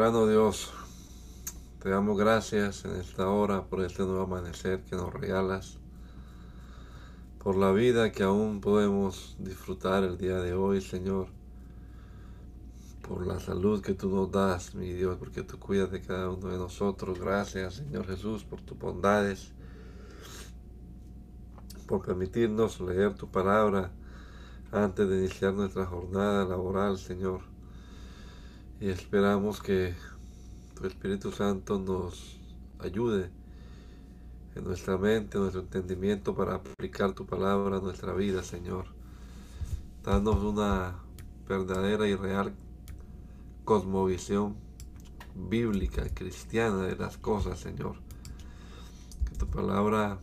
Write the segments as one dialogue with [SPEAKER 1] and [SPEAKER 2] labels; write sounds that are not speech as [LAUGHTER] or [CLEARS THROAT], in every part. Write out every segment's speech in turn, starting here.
[SPEAKER 1] Soberano Dios, te damos gracias en esta hora por este nuevo amanecer que nos regalas, por la vida que aún podemos disfrutar el día de hoy, Señor, por la salud que tú nos das, mi Dios, porque tú cuidas de cada uno de nosotros. Gracias, Señor Jesús, por tus bondades, por permitirnos leer tu palabra antes de iniciar nuestra jornada laboral, Señor y esperamos que tu Espíritu Santo nos ayude en nuestra mente, en nuestro entendimiento para aplicar tu palabra a nuestra vida, Señor. Danos una verdadera y real cosmovisión bíblica, cristiana de las cosas, Señor. Que tu palabra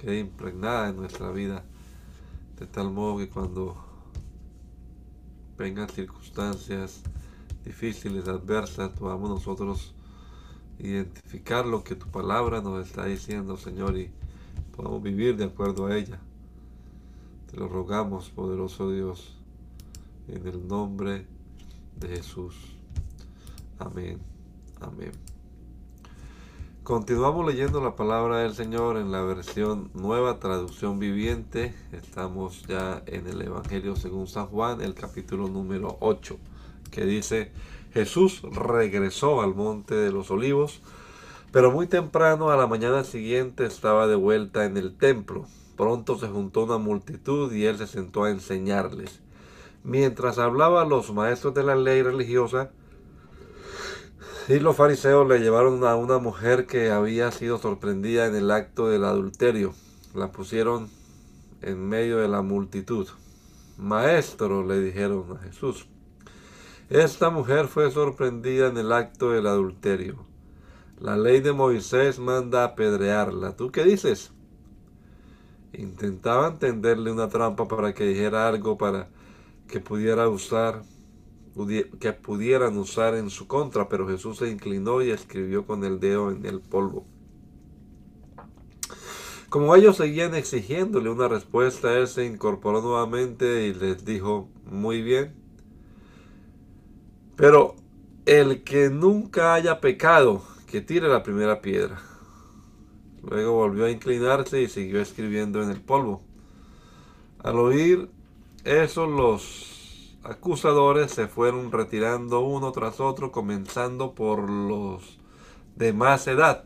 [SPEAKER 1] quede impregnada en nuestra vida, de tal modo que cuando vengan circunstancias difíciles, adversas, podamos nosotros identificar lo que tu palabra nos está diciendo, Señor, y podamos vivir de acuerdo a ella. Te lo rogamos, poderoso Dios, en el nombre de Jesús. Amén. Amén. Continuamos leyendo la palabra del Señor en la versión nueva traducción viviente. Estamos ya en el Evangelio según San Juan, el capítulo número 8 que dice, Jesús regresó al monte de los olivos, pero muy temprano a la mañana siguiente estaba de vuelta en el templo. Pronto se juntó una multitud y él se sentó a enseñarles. Mientras hablaba los maestros de la ley religiosa y los fariseos le llevaron a una mujer que había sido sorprendida en el acto del adulterio. La pusieron en medio de la multitud. Maestro, le dijeron a Jesús, esta mujer fue sorprendida en el acto del adulterio. La ley de Moisés manda apedrearla. ¿Tú qué dices? Intentaban tenderle una trampa para que dijera algo para que pudiera usar que pudieran usar en su contra, pero Jesús se inclinó y escribió con el dedo en el polvo. Como ellos seguían exigiéndole una respuesta, él se incorporó nuevamente y les dijo, muy bien, pero el que nunca haya pecado, que tire la primera piedra. Luego volvió a inclinarse y siguió escribiendo en el polvo. Al oír eso, los acusadores se fueron retirando uno tras otro, comenzando por los de más edad,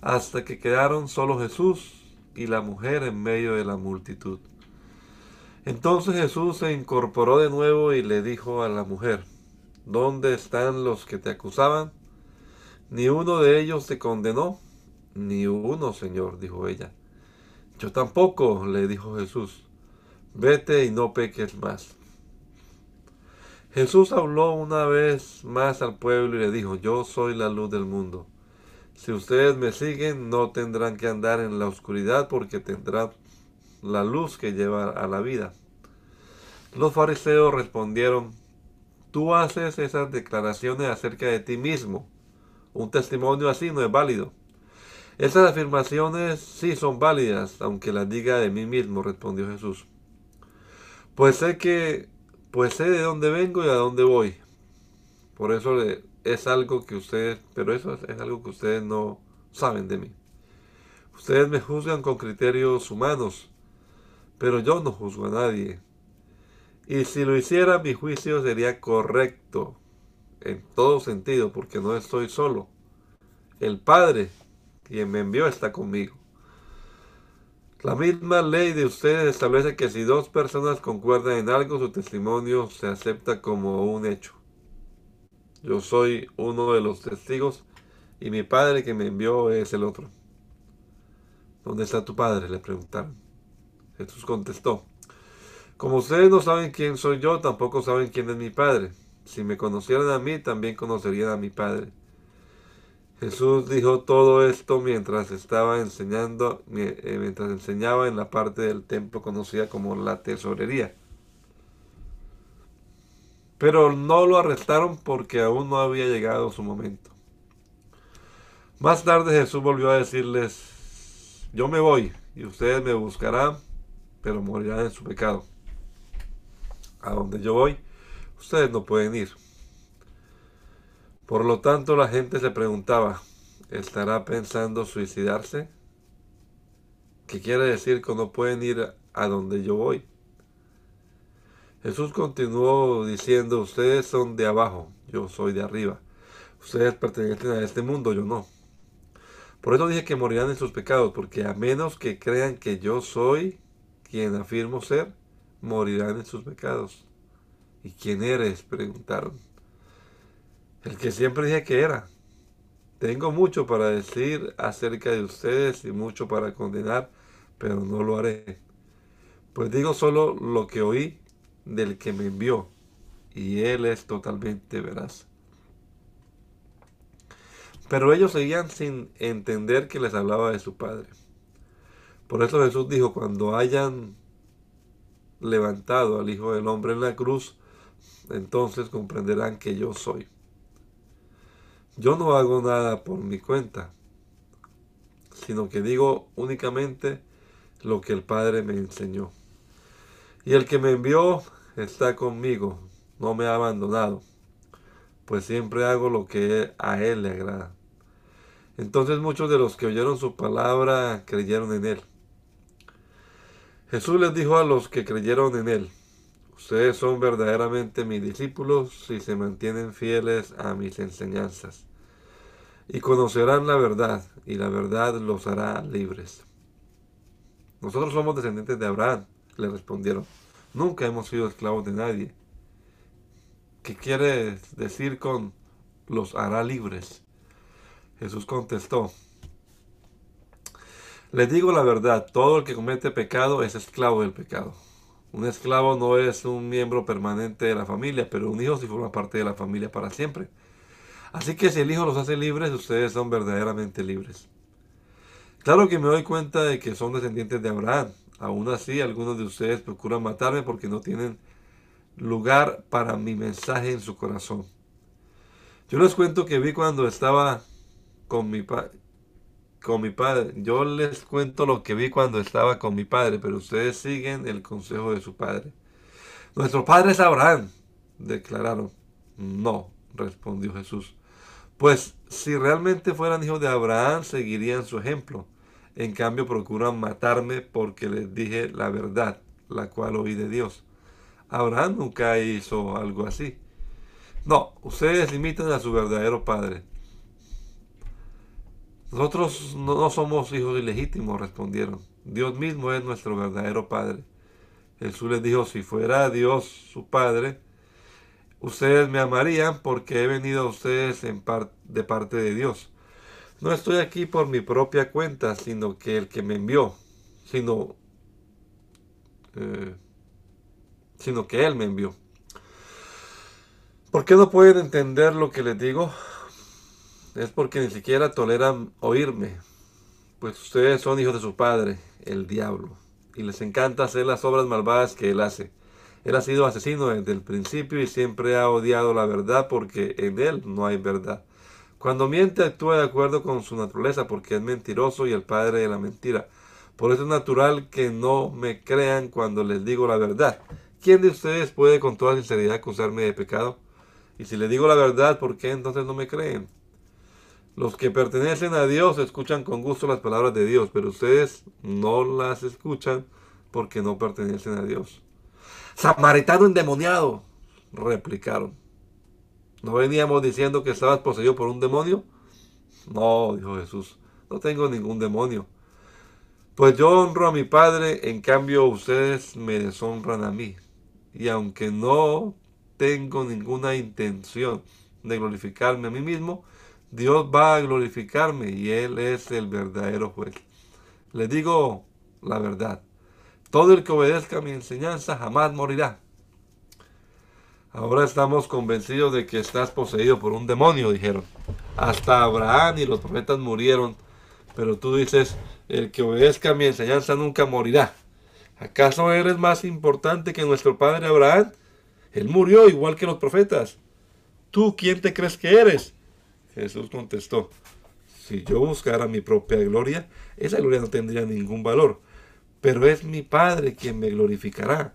[SPEAKER 1] hasta que quedaron solo Jesús y la mujer en medio de la multitud. Entonces Jesús se incorporó de nuevo y le dijo a la mujer, ¿Dónde están los que te acusaban? Ni uno de ellos te condenó. Ni uno, Señor, dijo ella. Yo tampoco, le dijo Jesús. Vete y no peques más. Jesús habló una vez más al pueblo y le dijo, yo soy la luz del mundo. Si ustedes me siguen, no tendrán que andar en la oscuridad porque tendrán la luz que lleva a la vida. Los fariseos respondieron, tú haces esas declaraciones acerca de ti mismo. Un testimonio así no es válido. Esas afirmaciones sí son válidas, aunque las diga de mí mismo, respondió Jesús. Pues sé que, pues sé de dónde vengo y a dónde voy. Por eso es algo que ustedes, pero eso es algo que ustedes no saben de mí. Ustedes me juzgan con criterios humanos, pero yo no juzgo a nadie. Y si lo hiciera, mi juicio sería correcto en todo sentido, porque no estoy solo. El Padre, quien me envió, está conmigo. La misma ley de ustedes establece que si dos personas concuerdan en algo, su testimonio se acepta como un hecho. Yo soy uno de los testigos y mi Padre que me envió es el otro. ¿Dónde está tu padre? le preguntaron. Jesús contestó, como ustedes no saben quién soy yo, tampoco saben quién es mi padre. Si me conocieran a mí, también conocerían a mi padre. Jesús dijo todo esto mientras estaba enseñando, eh, mientras enseñaba en la parte del templo conocida como la tesorería. Pero no lo arrestaron porque aún no había llegado su momento. Más tarde Jesús volvió a decirles, yo me voy y ustedes me buscarán, pero morirán en su pecado. A donde yo voy, ustedes no pueden ir. Por lo tanto, la gente se preguntaba, ¿estará pensando suicidarse? ¿Qué quiere decir que no pueden ir a donde yo voy? Jesús continuó diciendo, ustedes son de abajo, yo soy de arriba. Ustedes pertenecen a este mundo, yo no. Por eso dije que morirán en sus pecados, porque a menos que crean que yo soy quien afirmo ser, morirán en sus pecados. ¿Y quién eres? preguntaron. El que siempre dije que era. Tengo mucho para decir acerca de ustedes y mucho para condenar, pero no lo haré. Pues digo solo lo que oí del que me envió, y él es totalmente veraz. Pero ellos seguían sin entender que les hablaba de su Padre. Por eso Jesús dijo, cuando hayan levantado al Hijo del Hombre en la cruz, entonces comprenderán que yo soy. Yo no hago nada por mi cuenta, sino que digo únicamente lo que el Padre me enseñó. Y el que me envió está conmigo, no me ha abandonado, pues siempre hago lo que a Él le agrada. Entonces muchos de los que oyeron su palabra creyeron en Él. Jesús les dijo a los que creyeron en Él, Ustedes son verdaderamente mis discípulos si se mantienen fieles a mis enseñanzas. Y conocerán la verdad, y la verdad los hará libres. Nosotros somos descendientes de Abraham, le respondieron. Nunca hemos sido esclavos de nadie. ¿Qué quiere decir con los hará libres? Jesús contestó, les digo la verdad, todo el que comete pecado es esclavo del pecado. Un esclavo no es un miembro permanente de la familia, pero un hijo sí forma parte de la familia para siempre. Así que si el hijo los hace libres, ustedes son verdaderamente libres. Claro que me doy cuenta de que son descendientes de Abraham. Aún así, algunos de ustedes procuran matarme porque no tienen lugar para mi mensaje en su corazón. Yo les cuento que vi cuando estaba con mi, con mi padre. Yo les cuento lo que vi cuando estaba con mi padre, pero ustedes siguen el consejo de su padre. Nuestro padre es Abraham, declararon. No, respondió Jesús. Pues si realmente fueran hijos de Abraham, seguirían su ejemplo. En cambio, procuran matarme porque les dije la verdad, la cual oí de Dios. Abraham nunca hizo algo así. No, ustedes limitan a su verdadero padre. Nosotros no somos hijos ilegítimos, respondieron. Dios mismo es nuestro verdadero Padre. Jesús les dijo, si fuera Dios su Padre, ustedes me amarían porque he venido a ustedes de parte de Dios. No estoy aquí por mi propia cuenta, sino que el que me envió, sino, eh, sino que Él me envió. ¿Por qué no pueden entender lo que les digo? Es porque ni siquiera toleran oírme, pues ustedes son hijos de su padre, el diablo, y les encanta hacer las obras malvadas que él hace. Él ha sido asesino desde el principio y siempre ha odiado la verdad porque en él no hay verdad. Cuando miente actúa de acuerdo con su naturaleza porque es mentiroso y el padre de la mentira. Por eso es natural que no me crean cuando les digo la verdad. ¿Quién de ustedes puede con toda sinceridad acusarme de pecado? Y si le digo la verdad, ¿por qué entonces no me creen? Los que pertenecen a Dios escuchan con gusto las palabras de Dios, pero ustedes no las escuchan porque no pertenecen a Dios. Samaritano endemoniado, replicaron. ¿No veníamos diciendo que estabas poseído por un demonio? No, dijo Jesús, no tengo ningún demonio. Pues yo honro a mi Padre, en cambio ustedes me deshonran a mí. Y aunque no tengo ninguna intención de glorificarme a mí mismo, Dios va a glorificarme y Él es el verdadero juez. Le digo la verdad. Todo el que obedezca mi enseñanza jamás morirá. Ahora estamos convencidos de que estás poseído por un demonio, dijeron. Hasta Abraham y los profetas murieron, pero tú dices, el que obedezca mi enseñanza nunca morirá. ¿Acaso eres más importante que nuestro padre Abraham? Él murió igual que los profetas. ¿Tú quién te crees que eres? Jesús contestó, si yo buscara mi propia gloria, esa gloria no tendría ningún valor, pero es mi Padre quien me glorificará.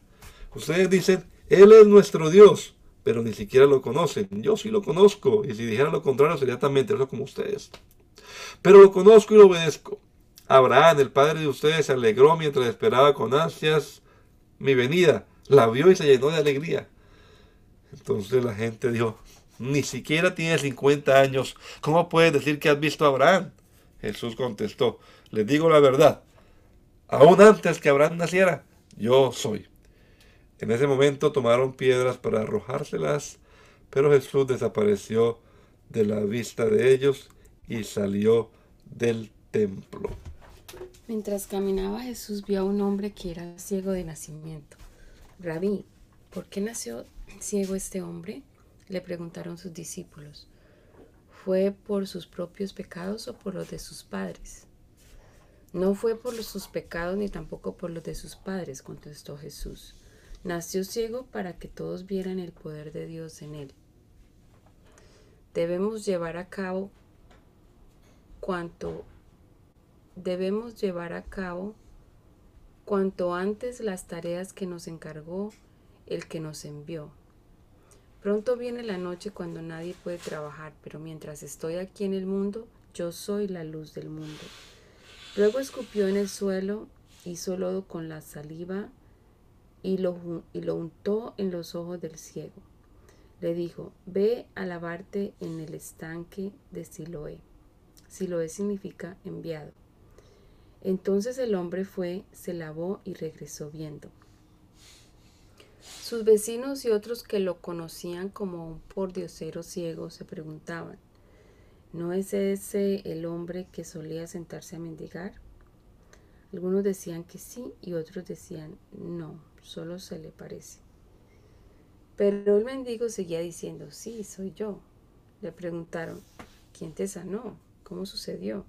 [SPEAKER 1] Ustedes dicen, Él es nuestro Dios, pero ni siquiera lo conocen. Yo sí lo conozco, y si dijera lo contrario sería tan mentiroso como ustedes. Pero lo conozco y lo obedezco. Abraham, el padre de ustedes, se alegró mientras esperaba con ansias mi venida. La vio y se llenó de alegría. Entonces la gente dijo, ni siquiera tiene 50 años. ¿Cómo puedes decir que has visto a Abraham? Jesús contestó, les digo la verdad. Aún antes que Abraham naciera, yo soy. En ese momento tomaron piedras para arrojárselas, pero Jesús desapareció de la vista de ellos y salió del templo.
[SPEAKER 2] Mientras caminaba Jesús vio a un hombre que era ciego de nacimiento. Rabí, ¿por qué nació ciego este hombre? Le preguntaron sus discípulos. ¿Fue por sus propios pecados o por los de sus padres? No fue por sus pecados ni tampoco por los de sus padres, contestó Jesús. Nació ciego para que todos vieran el poder de Dios en él. Debemos llevar a cabo cuanto debemos llevar a cabo cuanto antes las tareas que nos encargó el que nos envió. Pronto viene la noche cuando nadie puede trabajar, pero mientras estoy aquí en el mundo, yo soy la luz del mundo. Luego escupió en el suelo, hizo lodo con la saliva y lo, y lo untó en los ojos del ciego. Le dijo, ve a lavarte en el estanque de Siloé. Siloé significa enviado. Entonces el hombre fue, se lavó y regresó viendo. Sus vecinos y otros que lo conocían como un pordiosero ciego se preguntaban, ¿no es ese el hombre que solía sentarse a mendigar? Algunos decían que sí y otros decían, no, solo se le parece. Pero el mendigo seguía diciendo, sí, soy yo. Le preguntaron, ¿quién te sanó? ¿Cómo sucedió?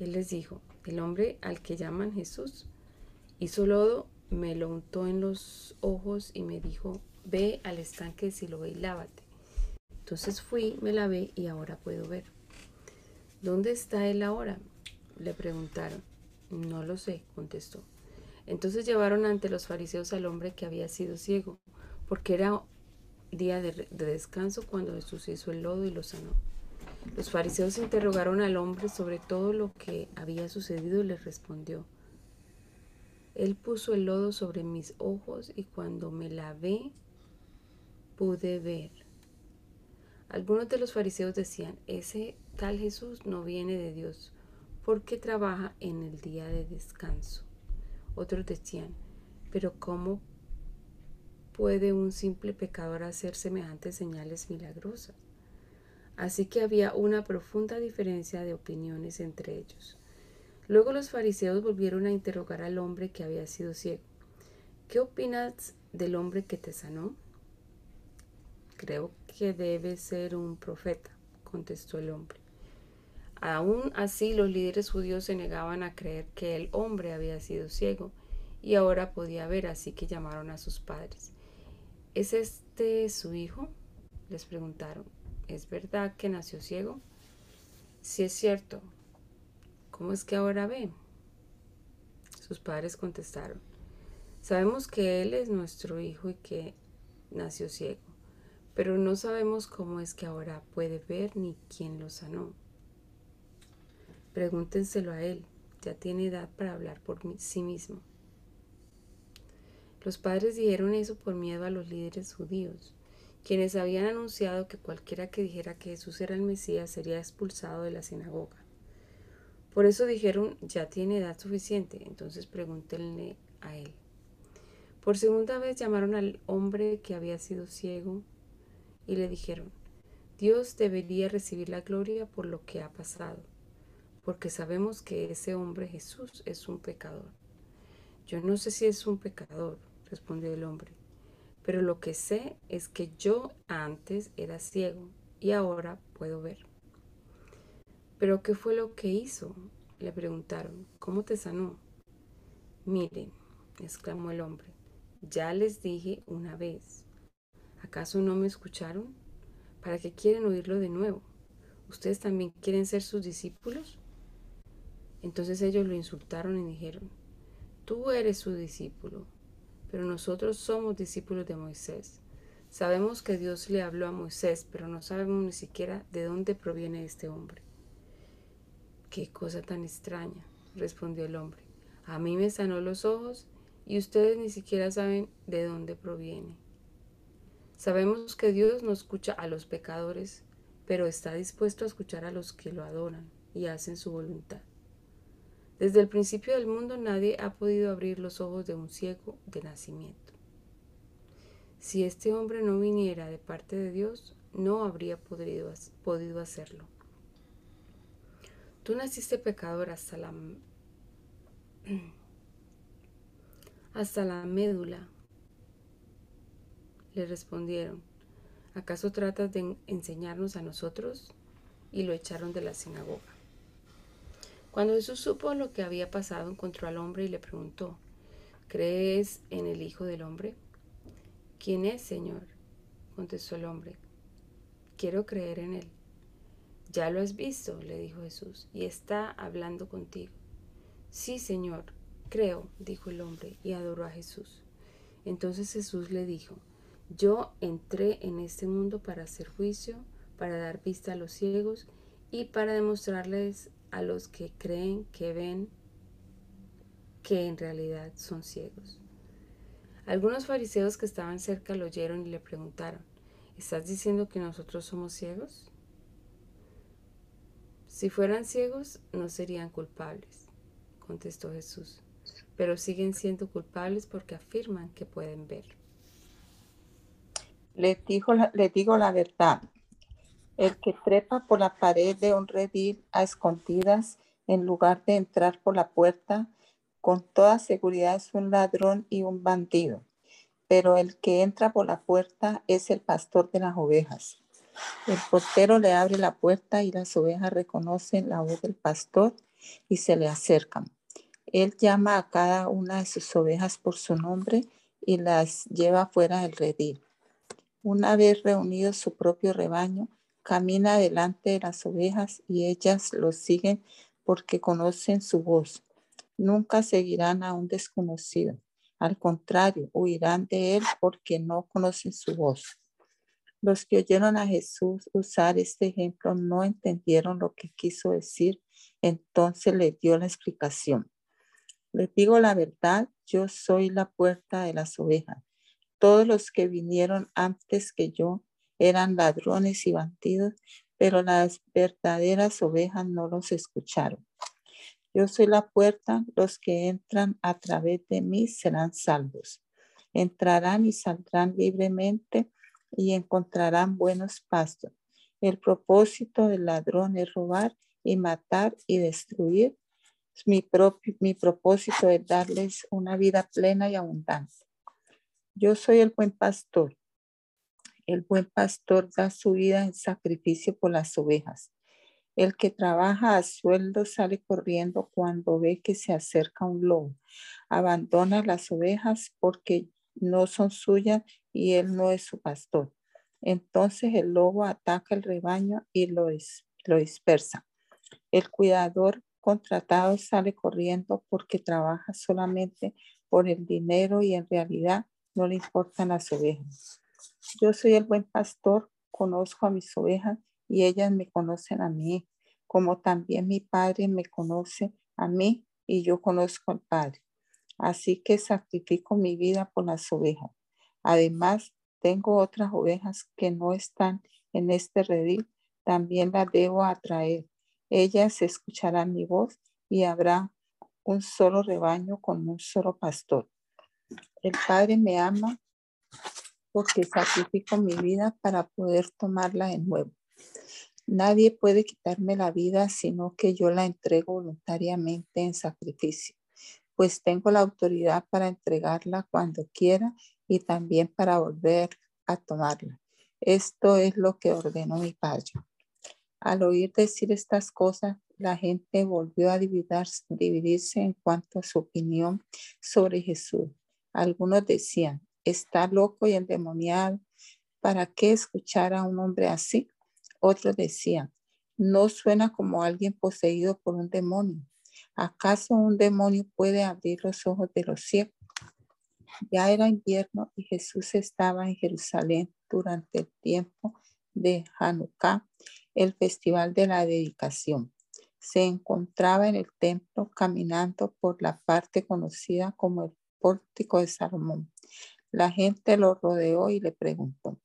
[SPEAKER 2] Él les dijo, el hombre al que llaman Jesús hizo lodo, me lo untó en los ojos y me dijo, ve al estanque de Siloé y lávate. Entonces fui, me lavé y ahora puedo ver. ¿Dónde está él ahora? Le preguntaron. No lo sé, contestó. Entonces llevaron ante los fariseos al hombre que había sido ciego, porque era día de, de descanso cuando Jesús hizo el lodo y lo sanó. Los fariseos interrogaron al hombre sobre todo lo que había sucedido y le respondió, Él puso el lodo sobre mis ojos y cuando me lavé pude ver. Algunos de los fariseos decían, ese tal Jesús no viene de Dios porque trabaja en el día de descanso. Otros decían, pero ¿cómo puede un simple pecador hacer semejantes señales milagrosas? Así que había una profunda diferencia de opiniones entre ellos. Luego los fariseos volvieron a interrogar al hombre que había sido ciego. ¿Qué opinas del hombre que te sanó? Creo que debe ser un profeta, contestó el hombre. Aún así los líderes judíos se negaban a creer que el hombre había sido ciego y ahora podía ver, así que llamaron a sus padres. ¿Es este su hijo? les preguntaron. ¿Es verdad que nació ciego? Si es cierto, ¿cómo es que ahora ve? Sus padres contestaron, sabemos que él es nuestro hijo y que nació ciego, pero no sabemos cómo es que ahora puede ver ni quién lo sanó. Pregúntenselo a él, ya tiene edad para hablar por sí mismo. Los padres dijeron eso por miedo a los líderes judíos quienes habían anunciado que cualquiera que dijera que Jesús era el Mesías sería expulsado de la sinagoga. Por eso dijeron, ya tiene edad suficiente, entonces pregúntenle a él. Por segunda vez llamaron al hombre que había sido ciego y le dijeron, Dios debería recibir la gloria por lo que ha pasado, porque sabemos que ese hombre Jesús es un pecador. Yo no sé si es un pecador, respondió el hombre, pero lo que sé es que yo antes era ciego y ahora puedo ver. ¿Pero qué fue lo que hizo? Le preguntaron. ¿Cómo te sanó? Miren, exclamó el hombre, ya les dije una vez. ¿Acaso no me escucharon? ¿Para qué quieren oírlo de nuevo? ¿Ustedes también quieren ser sus discípulos? Entonces ellos lo insultaron y dijeron, tú eres su discípulo, pero nosotros somos discípulos de Moisés. Sabemos que Dios le habló a Moisés, pero no sabemos ni siquiera de dónde proviene este hombre. Qué cosa tan extraña, respondió el hombre. A mí me sanó los ojos y ustedes ni siquiera saben de dónde proviene. Sabemos que Dios no escucha a los pecadores, pero está dispuesto a escuchar a los que lo adoran y hacen su voluntad. Desde el principio del mundo nadie ha podido abrir los ojos de un ciego de nacimiento. Si este hombre no viniera de parte de Dios, no habría podido, podido hacerlo. Tú naciste pecador hasta la, [CLEARS THROAT] hasta la médula. Le respondieron, ¿acaso tratas de enseñarnos a nosotros? Y lo echaron de la sinagoga. Cuando Jesús supo lo que había pasado, encontró al hombre y le preguntó, ¿crees en el Hijo del Hombre? ¿Quién es, Señor? contestó el hombre. Quiero creer en él. Ya lo has visto, le dijo Jesús, y está hablando contigo. Sí, Señor, creo, dijo el hombre, y adoró a Jesús. Entonces Jesús le dijo, yo entré en este mundo para hacer juicio, para dar vista a los ciegos y para demostrarles a los que creen que ven que en realidad son ciegos. Algunos fariseos que estaban cerca lo oyeron y le preguntaron, ¿estás diciendo que nosotros somos ciegos? Si fueran ciegos, no serían culpables, contestó Jesús, pero siguen siendo culpables porque afirman que pueden ver.
[SPEAKER 3] Le, le digo la verdad, el que trepa por la pared de un redil a escondidas en lugar de entrar por la puerta, con toda seguridad es un ladrón y un bandido, pero el que entra por la puerta es el pastor de las ovejas. El portero le abre la puerta y las ovejas reconocen la voz del pastor y se le acercan. Él llama a cada una de sus ovejas por su nombre y las lleva fuera del redil. Una vez reunido su propio rebaño, camina delante de las ovejas y ellas lo siguen porque conocen su voz nunca seguirán a un desconocido. Al contrario, huirán de él porque no conocen su voz. Los que oyeron a Jesús usar este ejemplo no entendieron lo que quiso decir, entonces le dio la explicación. Les digo la verdad, yo soy la puerta de las ovejas. Todos los que vinieron antes que yo eran ladrones y bandidos, pero las verdaderas ovejas no los escucharon. Yo soy la puerta, los que entran a través de mí serán salvos. Entrarán y saldrán libremente y encontrarán buenos pastos. El propósito del ladrón es robar y matar y destruir. Mi, propio, mi propósito es darles una vida plena y abundante. Yo soy el buen pastor. El buen pastor da su vida en sacrificio por las ovejas. El que trabaja a sueldo sale corriendo cuando ve que se acerca un lobo. Abandona las ovejas porque no son suyas y él no es su pastor. Entonces el lobo ataca el rebaño y lo, lo dispersa. El cuidador contratado sale corriendo porque trabaja solamente por el dinero y en realidad no le importan las ovejas. Yo soy el buen pastor, conozco a mis ovejas y ellas me conocen a mí, como también mi Padre me conoce a mí y yo conozco al Padre. Así que sacrifico mi vida por las ovejas. Además, tengo otras ovejas que no están en este redil, también las debo atraer. Ellas escucharán mi voz y habrá un solo rebaño con un solo pastor. El Padre me ama porque sacrifico mi vida para poder tomarla de nuevo. Nadie puede quitarme la vida, sino que yo la entrego voluntariamente en sacrificio, pues tengo la autoridad para entregarla cuando quiera y también para volver a tomarla. Esto es lo que ordenó mi padre. Al oír decir estas cosas, la gente volvió a dividirse en cuanto a su opinión sobre Jesús. Algunos decían, está loco y endemoniado. ¿Para qué escuchar a un hombre así? Otros decían, no suena como alguien poseído por un demonio. ¿Acaso un demonio puede abrir los ojos de los ciegos? Ya era invierno y Jesús estaba en Jerusalén durante el tiempo de Hanukkah, el festival de la dedicación. Se encontraba en el templo caminando por la parte conocida como el pórtico de Salomón. La gente lo rodeó y le preguntó,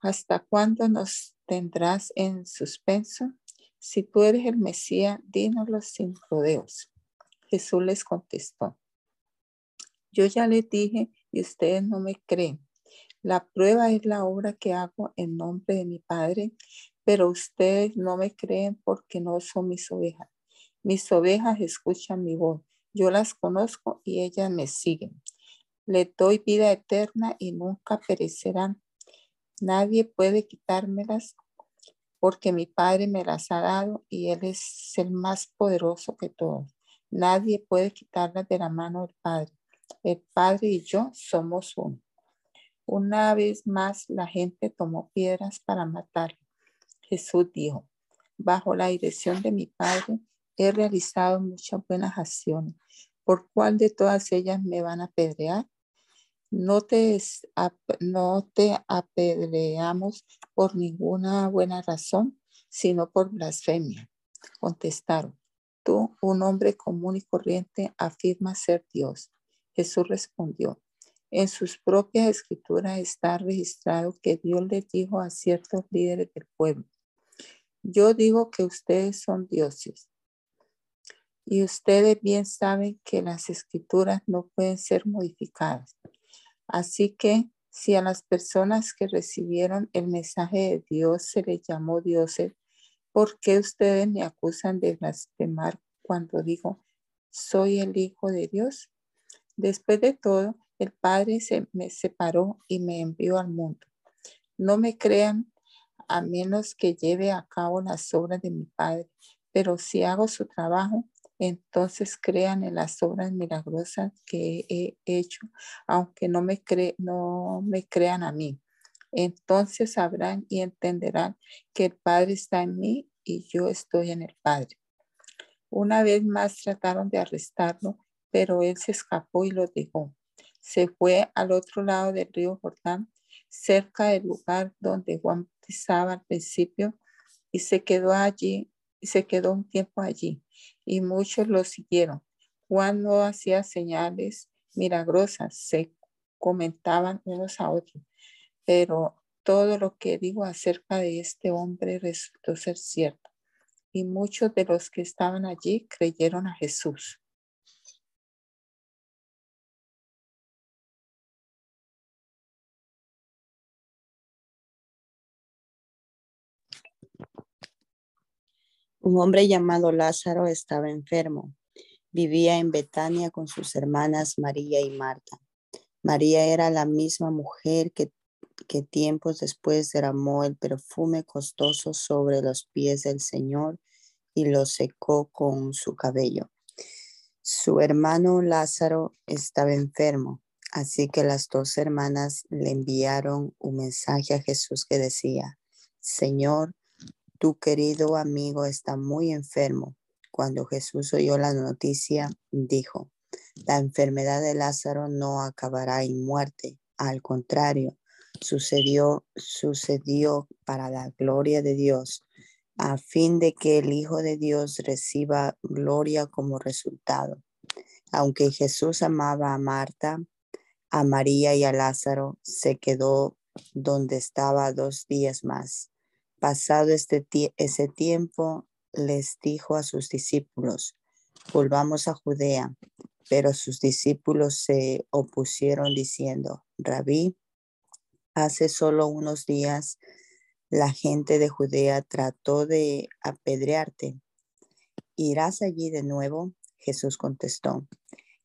[SPEAKER 3] ¿hasta cuándo nos tendrás en suspenso? Si tú eres el Mesías, dínoslo sin rodeos. Jesús les contestó, yo ya les dije y ustedes no me creen. La prueba es la obra que hago en nombre de mi Padre, pero ustedes no me creen porque no son mis ovejas. Mis ovejas escuchan mi voz. Yo las conozco y ellas me siguen. Les doy vida eterna y nunca perecerán. Nadie puede quitármelas porque mi Padre me las ha dado y Él es el más poderoso que todos. Nadie puede quitarlas de la mano del Padre. El Padre y yo somos uno. Una vez más la gente tomó piedras para matarlo. Jesús dijo, bajo la dirección de mi Padre he realizado muchas buenas acciones. ¿Por cuál de todas ellas me van a apedrear? No te, no te apedreamos por ninguna buena razón, sino por blasfemia. Contestaron, tú, un hombre común y corriente, afirmas ser Dios. Jesús respondió, en sus propias escrituras está registrado que Dios le dijo a ciertos líderes del pueblo, yo digo que ustedes son dioses. Y ustedes bien saben que las escrituras no pueden ser modificadas. Así que si a las personas que recibieron el mensaje de Dios se les llamó dioses, ¿por qué ustedes me acusan de blasfemar cuando digo, soy el Hijo de Dios? Después de todo, el Padre se me separó y me envió al mundo. No me crean a menos que lleve a cabo las obras de mi Padre, pero si hago su trabajo, entonces crean en las obras milagrosas que he hecho, aunque no me, no me crean a mí. Entonces sabrán y entenderán que el Padre está en mí y yo estoy en el Padre. Una vez más trataron de arrestarlo, pero él se escapó y lo dejó. Se fue al otro lado del río Jordán, cerca del lugar donde Juan estaba al principio, y se quedó allí, se quedó un tiempo allí, y muchos lo siguieron. Juan no hacía señales milagrosas, se comentaban unos a otros, pero todo lo que digo acerca de este hombre resultó ser cierto. Y muchos de los que estaban allí creyeron a Jesús.
[SPEAKER 4] Un hombre llamado Lázaro estaba enfermo. Vivía en Betania con sus hermanas María y Marta. María era la misma mujer que, que tiempos después derramó el perfume costoso sobre los pies del Señor y lo secó con su cabello. Su hermano Lázaro estaba enfermo, así que las dos hermanas le enviaron un mensaje a Jesús que decía, Señor, tu querido amigo está muy enfermo. Cuando Jesús oyó la noticia, dijo, la enfermedad de Lázaro no acabará en muerte. Al contrario, sucedió, sucedió para la gloria de Dios, a fin de que el Hijo de Dios reciba gloria como resultado. Aunque Jesús amaba a Marta, a María y a Lázaro, se quedó donde estaba dos días más. Pasado este ese tiempo, les dijo a sus discípulos, volvamos a Judea. Pero sus discípulos se opusieron diciendo, Rabí, hace solo unos días La gente de Judea trató de apedrearte. ¿Irás allí de nuevo? Jesús contestó.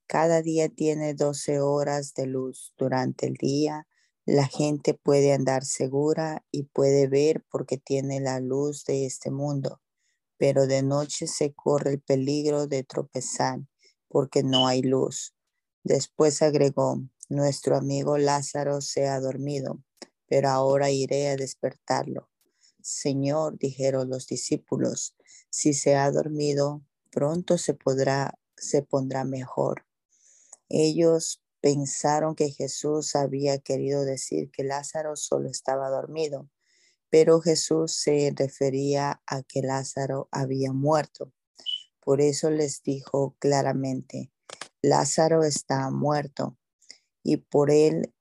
[SPEAKER 4] Cada día tiene doce horas de luz. Durante el día la gente puede andar segura y puede ver porque tiene la luz de este mundo, pero de noche se corre el peligro de tropezar porque no hay luz. Después agregó, nuestro amigo Lázaro se ha dormido, pero ahora iré a despertarlo. Señor, dijeron los discípulos, si se ha dormido, pronto se podrá, se pondrá mejor. Ellos pensaron que Jesús había querido decir que Lázaro solo estaba dormido, pero Jesús se refería a que Lázaro había muerto. Por eso les dijo claramente, Lázaro está muerto y por él,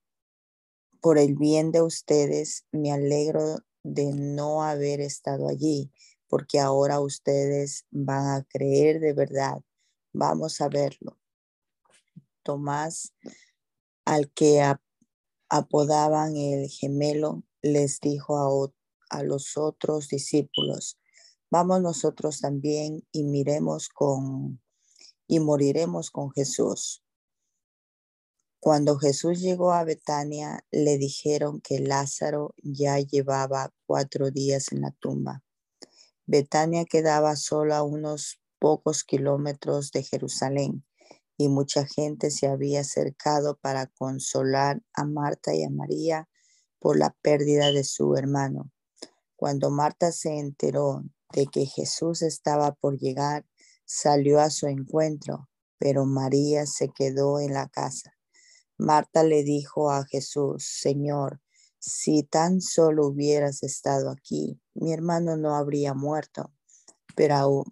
[SPEAKER 4] por el bien de ustedes, me alegro de no haber estado allí, porque ahora ustedes van a creer de verdad. Vamos a verlo. Tomás, al que apodaban el gemelo, les dijo a, los otros discípulos, vamos nosotros también y miremos con y moriremos con Jesús. Cuando Jesús llegó a Betania, le dijeron que Lázaro ya llevaba cuatro días en la tumba. Betania quedaba solo a unos pocos kilómetros de Jerusalén y mucha gente se había acercado para consolar a Marta y a María por la pérdida de su hermano. Cuando Marta se enteró de que Jesús estaba por llegar, salió a su encuentro, pero María se quedó en la casa. Marta le dijo a Jesús, Señor, si tan solo hubieras estado aquí, mi hermano no habría muerto, pero aún,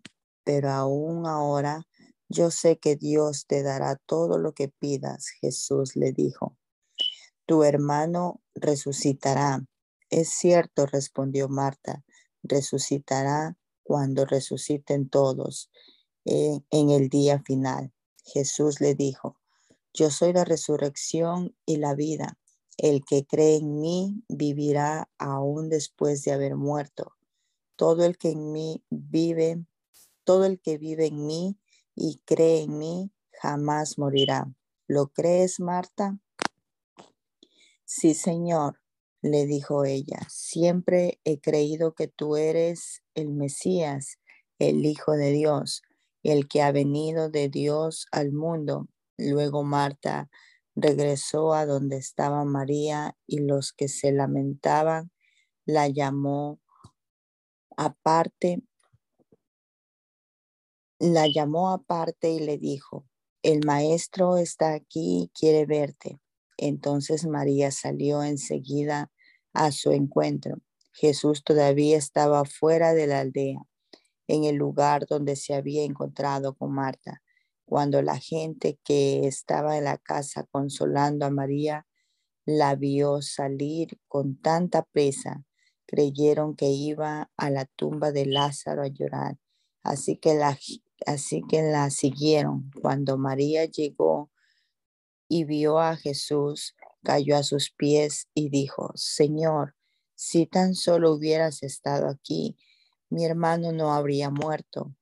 [SPEAKER 4] pero aún ahora yo sé que Dios te dará todo lo que pidas, Jesús le dijo. Tu hermano resucitará. Es cierto, respondió Marta, resucitará cuando resuciten todos eh, en el día final. Jesús le dijo, yo soy la resurrección y la vida. El que cree en mí vivirá aún después de haber muerto. Todo el que en mí vive, todo el que vive en mí y cree en mí, jamás morirá. ¿Lo crees, Marta? Sí, Señor, le dijo ella, siempre he creído que tú eres el Mesías, el Hijo de Dios, el que ha venido de Dios al mundo. Luego Marta regresó a donde estaba María y los que se lamentaban la llamó aparte la llamó aparte y le dijo, el maestro está aquí y quiere verte. Entonces María salió enseguida a su encuentro. Jesús todavía estaba fuera de la aldea, en el lugar donde se había encontrado con Marta. Cuando la gente que estaba en la casa consolando a María la vio salir con tanta presa, creyeron que iba a la tumba de Lázaro a llorar. Así que la Así que la siguieron. Cuando María llegó y vio a Jesús, cayó a sus pies y dijo, Señor, si tan solo hubieras estado aquí, mi hermano no habría muerto.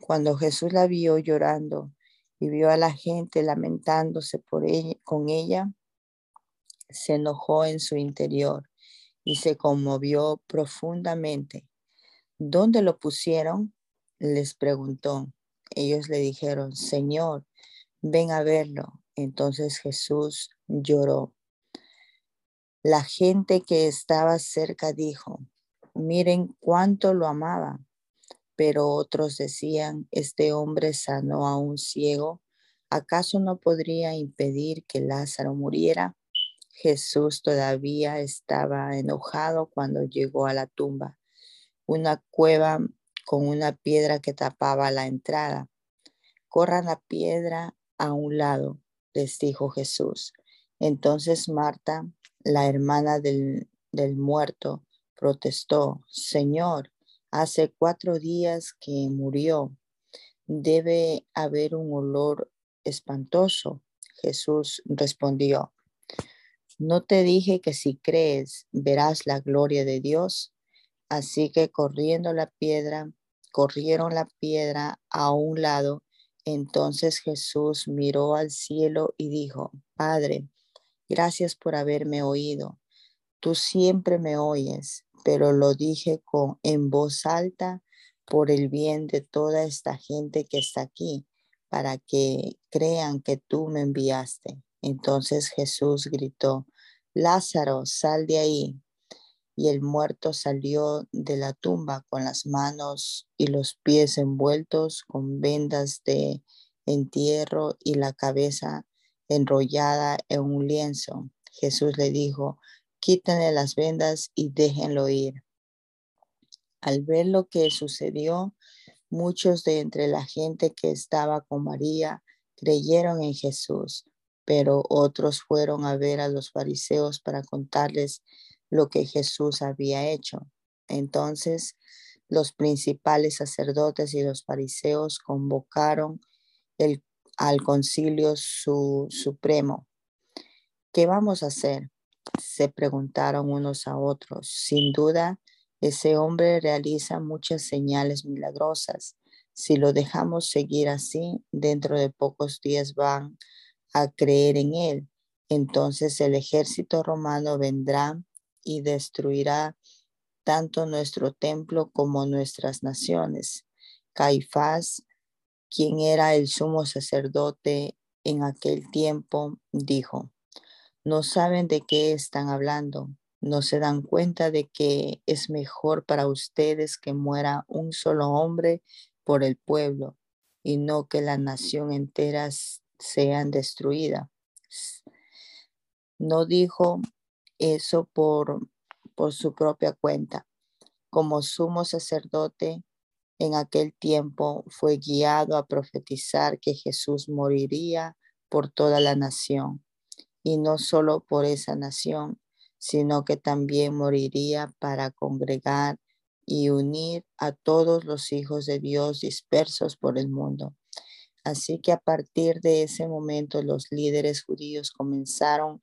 [SPEAKER 4] Cuando Jesús la vio llorando y vio a la gente lamentándose por ella, con ella, se enojó en su interior y se conmovió profundamente. ¿Dónde lo pusieron? Les preguntó. Ellos le dijeron, Señor, ven a verlo. Entonces Jesús lloró. La gente que estaba cerca dijo, miren cuánto lo amaba. Pero otros decían, este hombre sanó a un ciego. ¿Acaso no podría impedir que Lázaro muriera? Jesús todavía estaba enojado cuando llegó a la tumba. Una cueva con una piedra que tapaba la entrada. Corran la piedra a un lado, les dijo Jesús. Entonces Marta, la hermana del, del muerto, protestó, Señor, hace cuatro días que murió. Debe haber un olor espantoso. Jesús respondió, No te dije que si crees verás la gloria de Dios. Así que corriendo la piedra, corrieron la piedra a un lado. Entonces Jesús miró al cielo y dijo, Padre, gracias por haberme oído. Tú siempre me oyes, pero lo dije con en voz alta por el bien de toda esta gente que está aquí, para que crean que tú me enviaste. Entonces Jesús gritó, Lázaro, sal de ahí. Y el muerto salió de la tumba con las manos y los pies envueltos con vendas de entierro y la cabeza enrollada en un lienzo. Jesús le dijo, quítenle las vendas y déjenlo ir. Al ver lo que sucedió, muchos de entre la gente que estaba con María creyeron en Jesús, pero otros fueron a ver a los fariseos para contarles lo que Jesús había hecho. Entonces los principales sacerdotes y los fariseos convocaron al concilio supremo. ¿Qué vamos a hacer? Se preguntaron unos a otros. Sin duda, ese hombre realiza muchas señales milagrosas. Si lo dejamos seguir así, dentro de pocos días van a creer en él. Entonces el ejército romano vendrá y destruirá tanto nuestro templo como nuestras naciones. Caifás, quien era el sumo sacerdote en aquel tiempo, dijo, no saben de qué están hablando no se dan cuenta de que es mejor para ustedes que muera un solo hombre por el pueblo y no que la nación entera sean destruida. No dijo eso por, por su propia cuenta. Como sumo sacerdote, en aquel tiempo fue guiado a profetizar que Jesús moriría por toda la nación, y no solo por esa nación, sino que también moriría para congregar y unir a todos los hijos de Dios dispersos por el mundo. Así que a partir de ese momento los líderes judíos comenzaron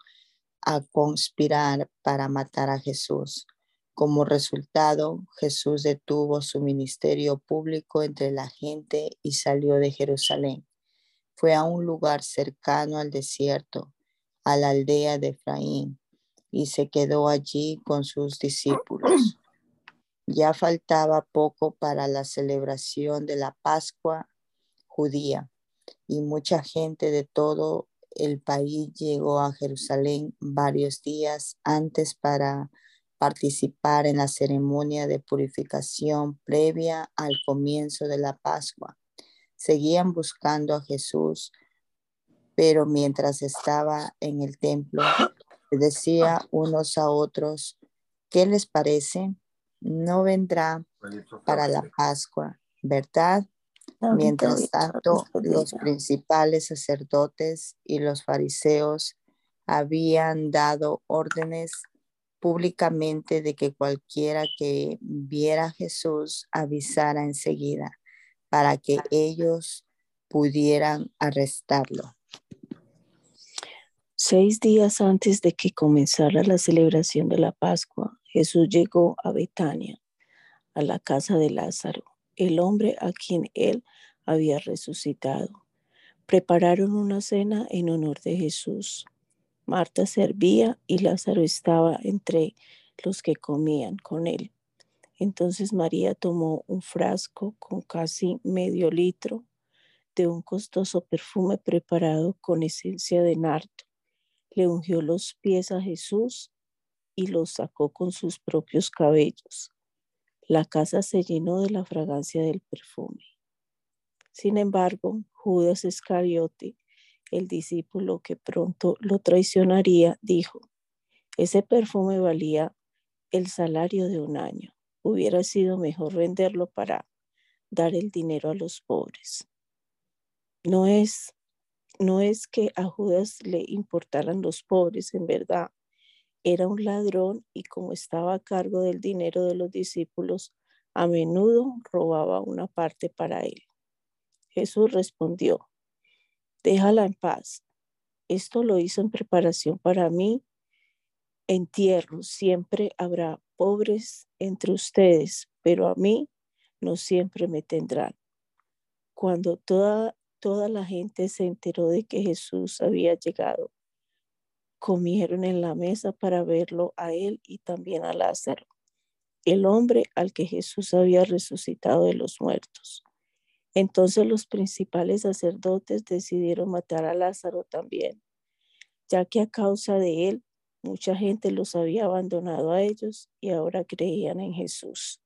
[SPEAKER 4] a conspirar para matar a Jesús. Como resultado, Jesús detuvo su ministerio público entre la gente y salió de Jerusalén. Fue a un lugar cercano al desierto, a la aldea de Efraín, y se quedó allí con sus discípulos. Ya faltaba poco para la celebración de la Pascua judía y mucha gente de todo el país llegó a Jerusalén varios días antes para participar en la ceremonia de purificación previa al comienzo de la Pascua. Seguían buscando a Jesús, pero mientras estaba en el templo, decía unos a otros, ¿qué les parece? No vendrá para la Pascua, ¿verdad? Mientras tanto, los principales sacerdotes y los fariseos habían dado órdenes públicamente de que cualquiera que viera a Jesús avisara enseguida para que ellos pudieran arrestarlo.
[SPEAKER 5] Seis días antes de que comenzara la celebración de la Pascua, Jesús llegó a Betania, a la casa de Lázaro, el hombre a quien él había resucitado. Prepararon una cena en honor de Jesús. Marta servía y Lázaro estaba entre los que comían con él. Entonces María tomó un frasco con casi medio litro de un costoso perfume preparado con esencia de nardo le ungió los pies a Jesús y los sacó con sus propios cabellos. La casa se llenó de la fragancia del perfume. Sin embargo, Judas Iscariote, el discípulo que pronto lo traicionaría, dijo, ese perfume valía el salario de un año. Hubiera sido mejor venderlo para dar el dinero a los pobres. No es no es que a Judas le importaran los pobres, en verdad. Era un ladrón y como estaba a cargo del dinero de los discípulos, a menudo robaba una parte para él. Jesús respondió, déjala en paz. Esto lo hizo en preparación para mí entierro, siempre habrá pobres entre ustedes, pero a mí no siempre me tendrán. Cuando toda, toda la gente se enteró de que Jesús había llegado, comieron en la mesa para verlo a él y también a Lázaro, el hombre al que Jesús había resucitado de los muertos. Entonces los principales sacerdotes decidieron matar a Lázaro también, ya que a causa de él mucha gente los había abandonado a ellos y ahora creían en Jesús.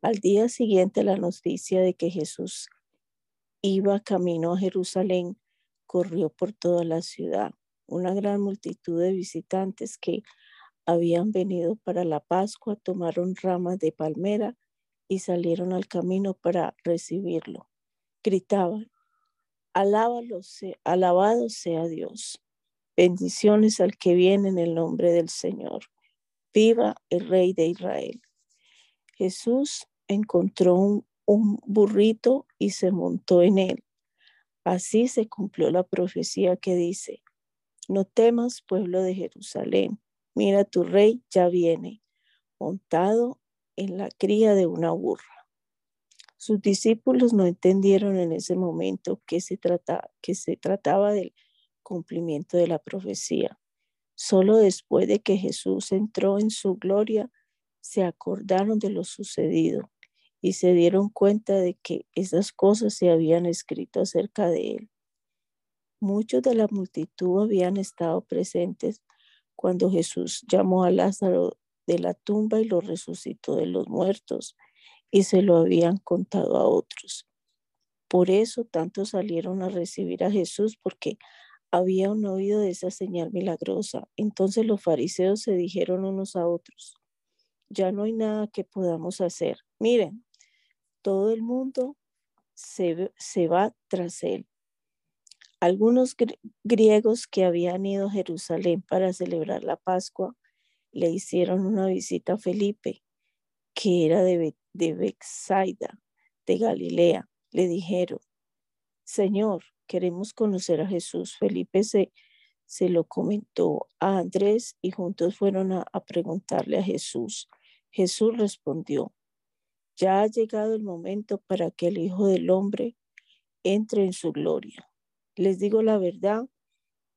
[SPEAKER 5] Al día siguiente la noticia de que Jesús iba camino a Jerusalén corrió por toda la ciudad. Una gran multitud de visitantes que habían venido para la Pascua tomaron ramas de palmera y salieron al camino para recibirlo. Gritaban, alabado sea Dios. Bendiciones al que viene en el nombre del Señor. Viva el Rey de Israel. Jesús encontró un, un burrito y se montó en él. Así se cumplió la profecía que dice, no temas, pueblo de Jerusalén, mira tu rey ya viene, montado en la cría de una burra. Sus discípulos no entendieron en ese momento que se, que se trataba del cumplimiento de la profecía. Solo después de que Jesús entró en su gloria, se acordaron de lo sucedido y se dieron cuenta de que esas cosas se habían escrito acerca de él. Muchos de la multitud habían estado presentes cuando Jesús llamó a Lázaro de la tumba y lo resucitó de los muertos y se lo habían contado a otros. Por eso tantos salieron a recibir a Jesús porque habían oído de esa señal milagrosa. Entonces los fariseos se dijeron unos a otros, ya no hay nada que podamos hacer. Miren, todo el mundo se, se va tras él. Algunos griegos que habían ido a Jerusalén para celebrar la Pascua le hicieron una visita a Felipe, que era de, de Bexaida, de Galilea. Le dijeron, Señor, queremos conocer a Jesús. Felipe se, se lo comentó a Andrés y juntos fueron a, a preguntarle a Jesús. Jesús respondió, ya ha llegado el momento para que el Hijo del Hombre entre en su gloria. Les digo la verdad,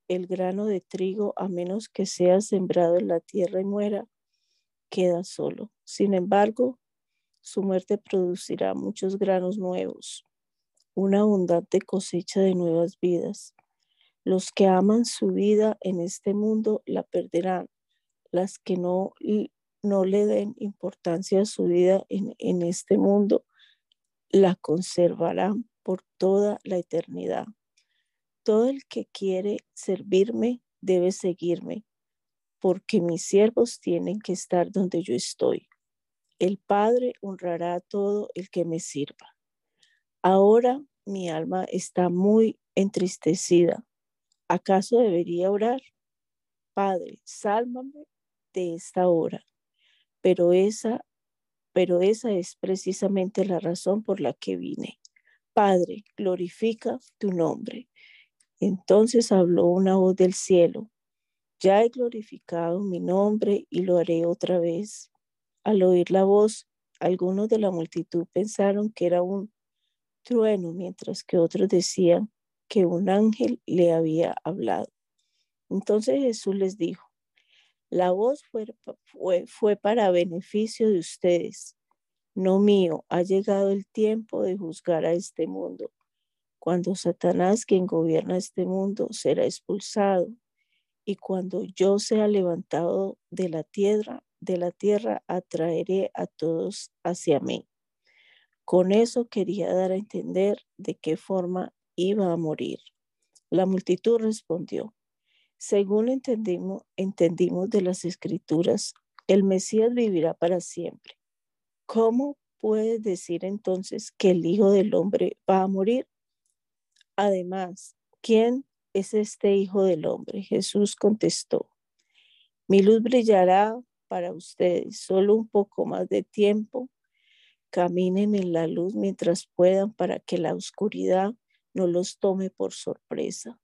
[SPEAKER 5] el grano de trigo, a menos que sea sembrado en la tierra y muera, queda solo. Sin embargo, su muerte producirá muchos granos nuevos, una abundante cosecha de nuevas vidas. Los que aman su vida en este mundo la perderán. Las que no, no le den importancia a su vida en, en este mundo la conservarán por toda la eternidad. Todo el que quiere servirme debe seguirme, porque mis siervos tienen que estar donde yo estoy. El Padre honrará a todo el que me sirva. Ahora mi alma está muy entristecida. ¿Acaso debería orar? Padre, sálvame de esta hora. Pero esa, pero esa es precisamente la razón por la que vine. Padre, glorifica tu nombre. Entonces habló una voz del cielo. Ya he glorificado mi nombre y lo haré otra vez. Al oír la voz, algunos de la multitud pensaron que era un trueno, mientras que otros decían que un ángel le había hablado. Entonces Jesús les dijo, la voz fue, fue, fue para beneficio de ustedes, no mío. Ha llegado el tiempo de juzgar a este mundo cuando Satanás, quien gobierna este mundo, será expulsado y cuando yo sea levantado de la tierra, de la tierra atraeré a todos hacia mí. Con eso quería dar a entender de qué forma iba a morir. La multitud respondió, según entendimos, entendimos de las escrituras, el Mesías vivirá para siempre. ¿Cómo puedes decir entonces que el Hijo del Hombre va a morir? Además, ¿quién es este Hijo del Hombre? Jesús contestó, mi luz brillará para ustedes solo un poco más de tiempo. Caminen en la luz mientras puedan para que la oscuridad no los tome por sorpresa,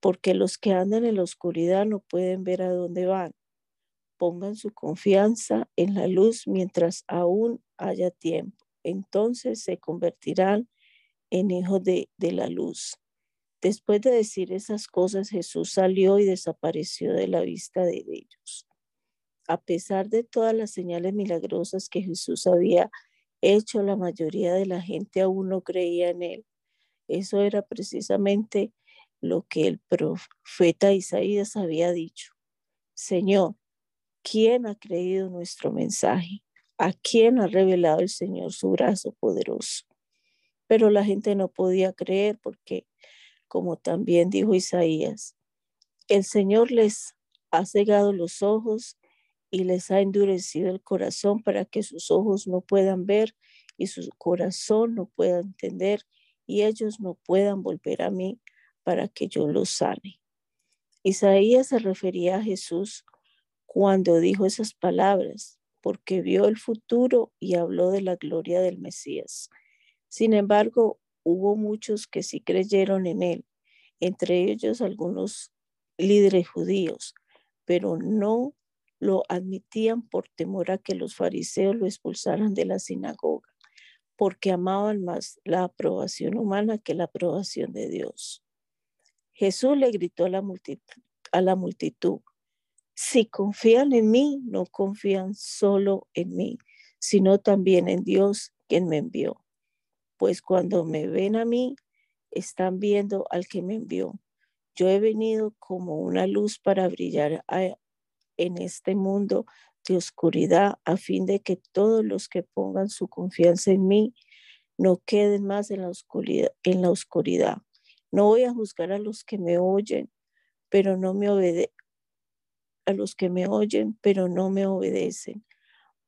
[SPEAKER 5] porque los que andan en la oscuridad no pueden ver a dónde van. pongan su confianza en la luz mientras aún haya tiempo. Entonces se convertirán en hijos de, de la luz. Después de decir esas cosas, Jesús salió y desapareció de la vista de ellos. A pesar de todas las señales milagrosas que Jesús había hecho, la mayoría de la gente aún no creía en él. Eso era precisamente lo que el profeta Isaías había dicho. Señor, ¿quién ha creído nuestro mensaje? ¿A quién ha revelado el Señor su brazo poderoso? Pero la gente no podía creer porque como también dijo Isaías. El Señor les ha cegado los ojos y les ha endurecido el corazón para que sus ojos no puedan ver y su corazón no pueda entender y ellos no puedan volver a mí para que yo los sane. Isaías se refería a Jesús cuando dijo esas palabras, porque vio el futuro y habló de la gloria del Mesías. Sin embargo, hubo muchos que sí creyeron en él, entre ellos algunos líderes judíos, pero no lo admitían por temor a que los fariseos lo expulsaran de la sinagoga, porque amaban más la aprobación humana que la aprobación de Dios. Jesús le gritó a la multitud, si confían en mí, no confían solo en mí, sino también en Dios quien me envió pues cuando me ven a mí, están viendo al que me envió. Yo he venido como una luz para brillar en este mundo de oscuridad, a fin de que todos los que pongan su confianza en mí no queden más en la oscuridad. En la oscuridad. No voy a juzgar a los que me oyen, pero no me obedecen a los que me oyen, pero no me obedecen,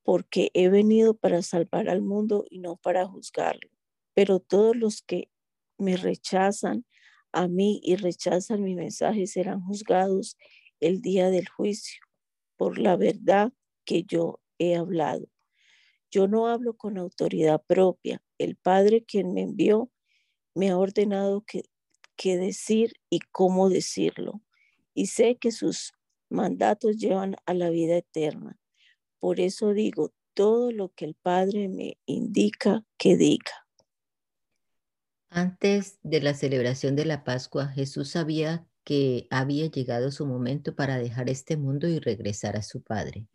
[SPEAKER 5] porque he venido para salvar al mundo y no para juzgarlo pero todos los que me rechazan a mí y rechazan mi mensaje serán juzgados el día del juicio por la verdad que yo he hablado. Yo no hablo con autoridad propia. El Padre quien me envió me ha ordenado que, que decir y cómo decirlo. Y sé que sus mandatos llevan a la vida eterna. Por eso digo todo lo que el Padre me indica que diga.
[SPEAKER 6] Antes de la celebración de la Pascua, Jesús sabía que había llegado su momento para dejar este mundo y regresar a su Padre.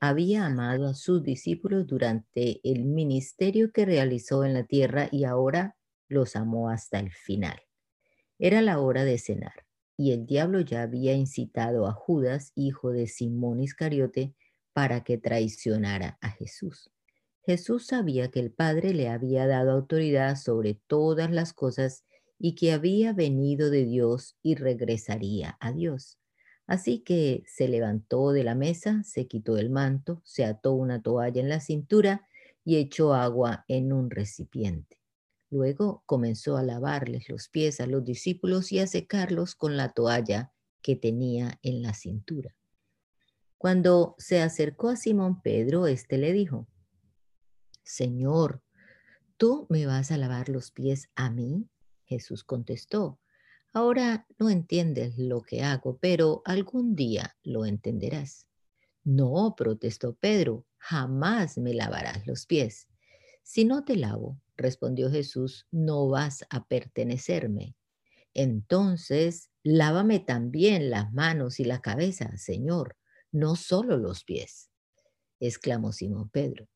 [SPEAKER 6] Había amado a sus discípulos durante el ministerio que realizó en la tierra y ahora los amó hasta el final. Era la hora de cenar y el diablo ya había incitado a Judas, hijo de Simón Iscariote, para que traicionara a Jesús. Jesús sabía que el Padre le había dado autoridad sobre todas las cosas y que había venido de Dios y regresaría a Dios. Así que se levantó de la mesa, se quitó el manto, se ató una toalla en la cintura y echó agua en un recipiente. Luego comenzó a lavarles los pies a los discípulos y a secarlos con la toalla que tenía en la cintura. Cuando se acercó a Simón Pedro, éste le dijo, Señor, ¿tú me vas a lavar los pies a mí? Jesús contestó, ahora no entiendes lo que hago, pero algún día lo entenderás. No, protestó Pedro, jamás me lavarás los pies. Si no te lavo, respondió Jesús, no vas a pertenecerme. Entonces, lávame también las manos y la cabeza, Señor, no solo los pies, exclamó Simón Pedro.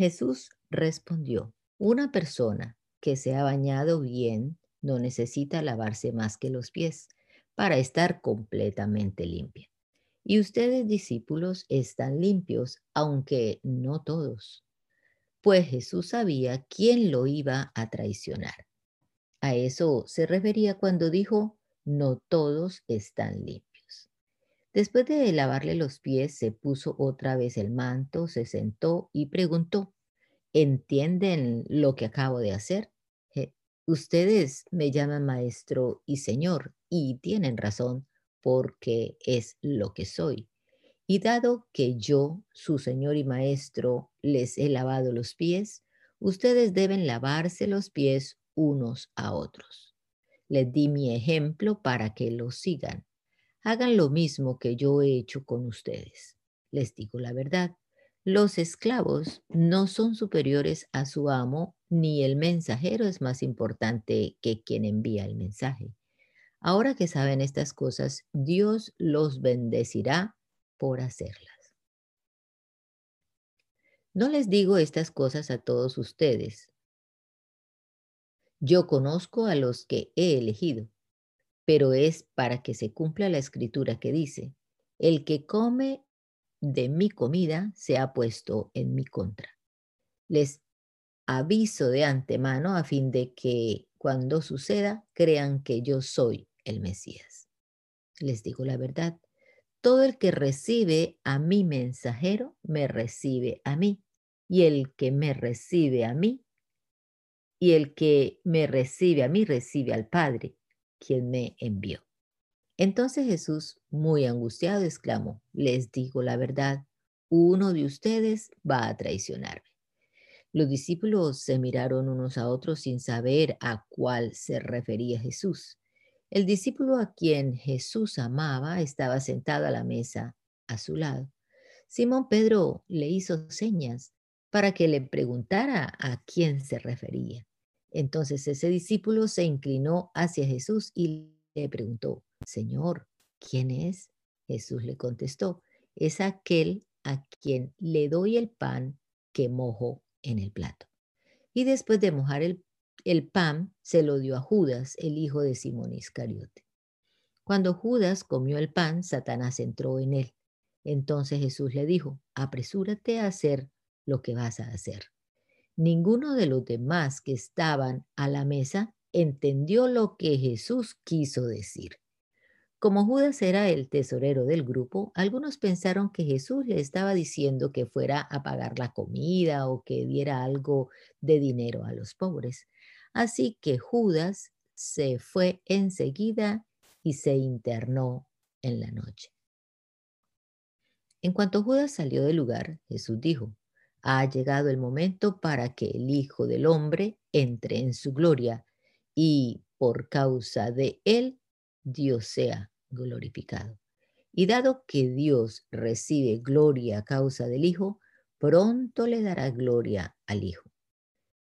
[SPEAKER 6] Jesús respondió, una persona que se ha bañado bien no necesita lavarse más que los pies para estar completamente limpia. Y ustedes, discípulos, están limpios, aunque no todos. Pues Jesús sabía quién lo iba a traicionar. A eso se refería cuando dijo, no todos están limpios. Después de lavarle los pies, se puso otra vez el manto, se sentó y preguntó, ¿entienden lo que acabo de hacer? Ustedes me llaman maestro y señor y tienen razón porque es lo que soy. Y dado que yo, su señor y maestro, les he lavado los pies, ustedes deben lavarse los pies unos a otros. Les di mi ejemplo para que lo sigan hagan lo mismo que yo he hecho con ustedes. Les digo la verdad, los esclavos no son superiores a su amo, ni el mensajero es más importante que quien envía el mensaje. Ahora que saben estas cosas, Dios los bendecirá por hacerlas. No les digo estas cosas a todos ustedes. Yo conozco a los que he elegido, pero es para que se cumpla la escritura que dice, el que come de mi comida se ha puesto en mi contra. Les aviso de antemano a fin de que cuando suceda crean que yo soy el Mesías. Les digo la verdad, todo el que recibe a mi mensajero me recibe a mí, y el que me recibe a mí, y el que me recibe a mí recibe al Padre, quien me envió. Entonces Jesús, muy angustiado, exclamó, les digo la verdad, uno de ustedes va a traicionarme. Los discípulos se miraron unos a otros sin saber a cuál se refería Jesús. El discípulo a quien Jesús amaba estaba sentado a la mesa a su lado. Simón Pedro le hizo señas para que le preguntara a quién se refería. Entonces ese discípulo se inclinó hacia Jesús y le preguntó, Señor, ¿quién es? Jesús le contestó, es aquel a quien le doy el pan que mojo en el plato. Y después de mojar el el pan se lo dio a Judas, el hijo de Simón Iscariote. Cuando Judas comió el pan, Satanás entró en él. Entonces Jesús le dijo, apresúrate a hacer lo que vas a hacer. Ninguno de los demás que estaban a la mesa entendió lo que Jesús quiso decir. Como Judas era el tesorero del grupo, algunos pensaron que Jesús le estaba diciendo que fuera a pagar la comida o que diera algo de dinero a los pobres. Así que Judas se fue enseguida y se internó en la noche. En cuanto Judas salió del lugar, Jesús dijo, ha llegado el momento para que el Hijo del Hombre entre en su gloria y por causa de él Dios sea glorificado. Y dado que Dios recibe gloria a causa del Hijo, pronto le dará gloria al Hijo.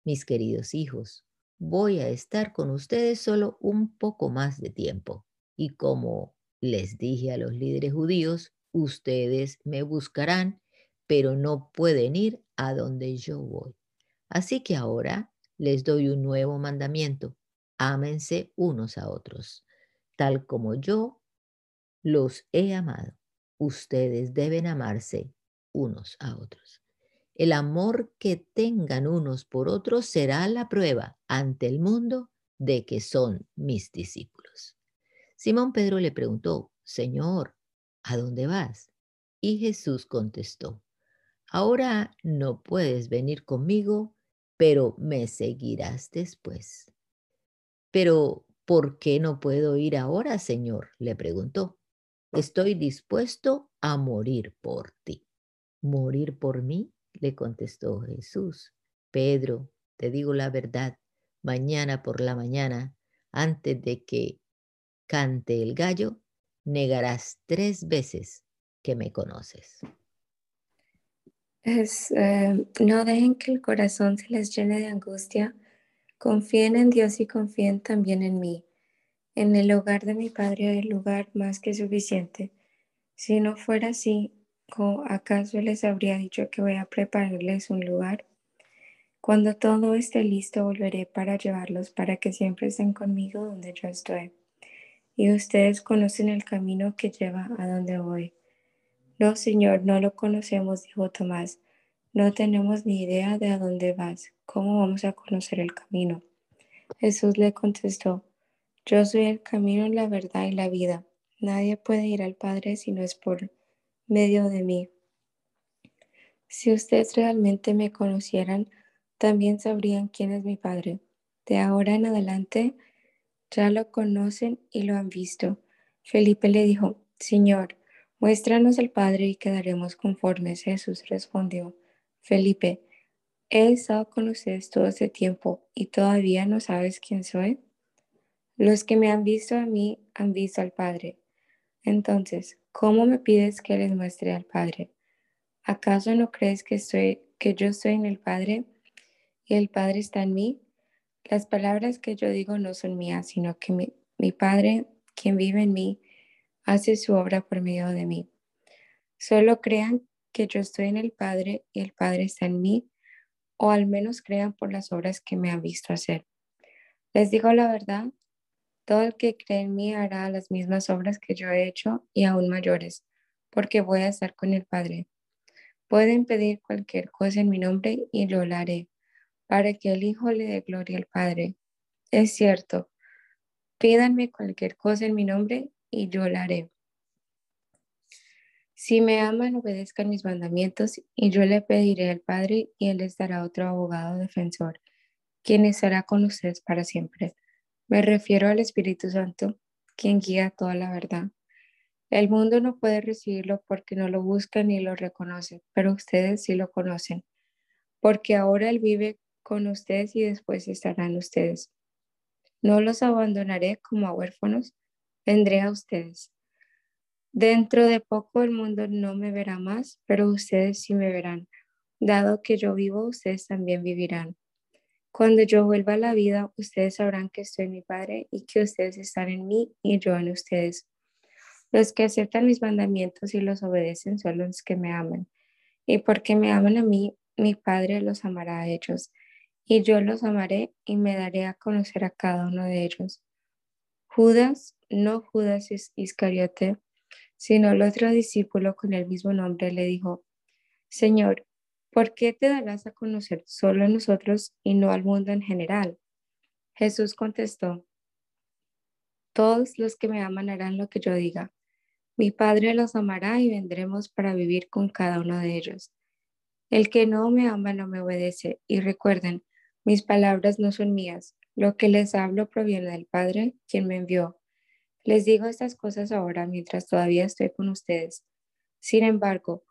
[SPEAKER 6] Mis queridos hijos, voy a estar con ustedes solo un poco más de tiempo. Y como les dije a los líderes judíos, ustedes me buscarán, pero no pueden ir a donde yo voy. Así que ahora les doy un nuevo mandamiento. Ámense unos a otros, tal como yo los he amado. Ustedes deben amarse unos a otros. El amor que tengan unos por otros será la prueba ante el mundo de que son mis discípulos. Simón Pedro le preguntó, Señor, ¿a dónde vas? Y Jesús contestó, ahora no puedes venir conmigo, pero me seguirás después. Pero, ¿por qué no puedo ir ahora, Señor? le preguntó. Estoy dispuesto a morir por ti. ¿Morir por mí? le contestó Jesús. Pedro, te digo la verdad, mañana por la mañana, antes de que cante el gallo, negarás tres veces que me conoces.
[SPEAKER 7] Eh, no dejen que el corazón se les llene de angustia. Confíen en Dios y confíen también en mí. En el hogar de mi Padre hay lugar más que suficiente. Si no fuera así, ¿acaso les habría dicho que voy a prepararles un lugar? Cuando todo esté listo, volveré para llevarlos para que siempre estén conmigo donde yo estoy. Y ustedes conocen el camino que lleva a donde voy. No, Señor, no lo conocemos, dijo Tomás. No tenemos ni idea de a dónde vas. ¿Cómo vamos a conocer el camino? Jesús le contestó, Yo soy el camino, la verdad y la vida. Nadie puede ir al Padre si no es por medio de mí. Si ustedes realmente me conocieran, también sabrían quién es mi Padre. De ahora en adelante ya lo conocen y lo han visto. Felipe le dijo, Señor, muéstranos el Padre y quedaremos conformes. Jesús respondió, Felipe, he estado con ustedes todo este tiempo y todavía no sabes quién soy. Los que me han visto a mí han visto al Padre. Entonces, ¿cómo me pides que les muestre al Padre? ¿Acaso no crees que, que yo estoy en el Padre y el Padre está en mí? Las palabras que yo digo no son mías, sino que mi Padre, quien vive en mí, hace su obra por medio de mí. Solo crean que yo estoy en el Padre y el Padre está en mí, o al menos crean por las obras que me han visto hacer. Les digo la verdad, todo el que cree en mí hará las mismas obras que yo he hecho y aún mayores, porque voy a estar con el Padre. Pueden pedir cualquier cosa en mi nombre y lo haré, para que el Hijo le dé gloria al Padre. Es cierto, pídanme cualquier cosa en mi nombre y yo la haré. Si me aman, obedezcan mis mandamientos y yo le pediré al Padre y él les dará otro abogado defensor, quien estará con ustedes para siempre. Me refiero al Espíritu Santo, quien guía toda la verdad. El mundo no puede recibirlo porque no lo busca ni lo reconoce, pero ustedes sí lo conocen, porque ahora Él vive con ustedes y después estarán ustedes. No los abandonaré como a huérfanos, vendré a ustedes. Dentro de poco el mundo no me verá más, pero ustedes sí me verán. Dado que yo vivo, ustedes también vivirán. Cuando yo vuelva a la vida, ustedes sabrán que estoy mi Padre y que ustedes están en mí y yo en ustedes. Los que aceptan mis mandamientos y los obedecen son los que me aman. Y porque me aman a mí, mi Padre los amará a ellos. Y yo los amaré y me daré a conocer a cada uno de ellos. Judas, no Judas Iscariote, sino el otro discípulo con el mismo nombre le dijo, Señor, ¿por qué te darás a conocer solo a nosotros y no al mundo en general? Jesús contestó, Todos los que me aman harán lo que yo diga. Mi Padre los amará y vendremos para vivir con cada uno de ellos. El que no me ama no me obedece. Y recuerden, mis palabras no son mías. Lo que les hablo proviene del Padre, quien me envió. Les digo estas cosas ahora mientras todavía estoy con ustedes. Sin embargo,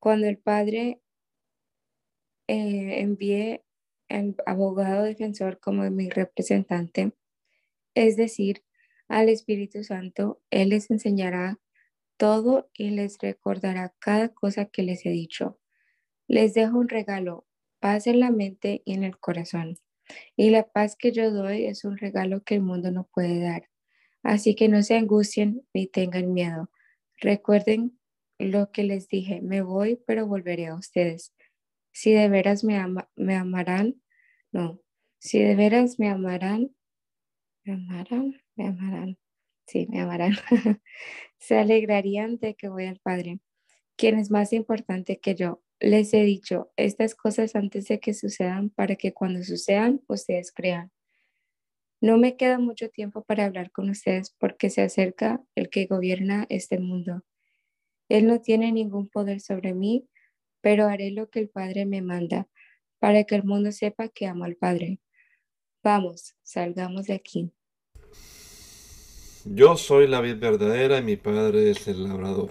[SPEAKER 7] cuando el Padre eh, envíe al abogado defensor como mi representante, es decir, al Espíritu Santo, Él les enseñará todo y les recordará cada cosa que les he dicho. Les dejo un regalo, paz en la mente y en el corazón. Y la paz que yo doy es un regalo que el mundo no puede dar. Así que no se angustien ni tengan miedo. Recuerden lo que les dije, me voy, pero volveré a ustedes. Si de veras me, me amarán, no, si de veras me amarán, me amarán, me amarán, sí, me amarán. [LAUGHS] se alegrarían de que voy al Padre, quien es más importante que yo. Les he dicho estas cosas antes de que sucedan para que cuando sucedan ustedes crean. No me queda mucho tiempo para hablar con ustedes porque se acerca el que gobierna este mundo. Él no tiene ningún poder sobre mí, pero haré lo que el Padre me manda para que el mundo sepa que amo al Padre. Vamos, salgamos de aquí.
[SPEAKER 1] Yo soy la vid verdadera y mi Padre es el labrador.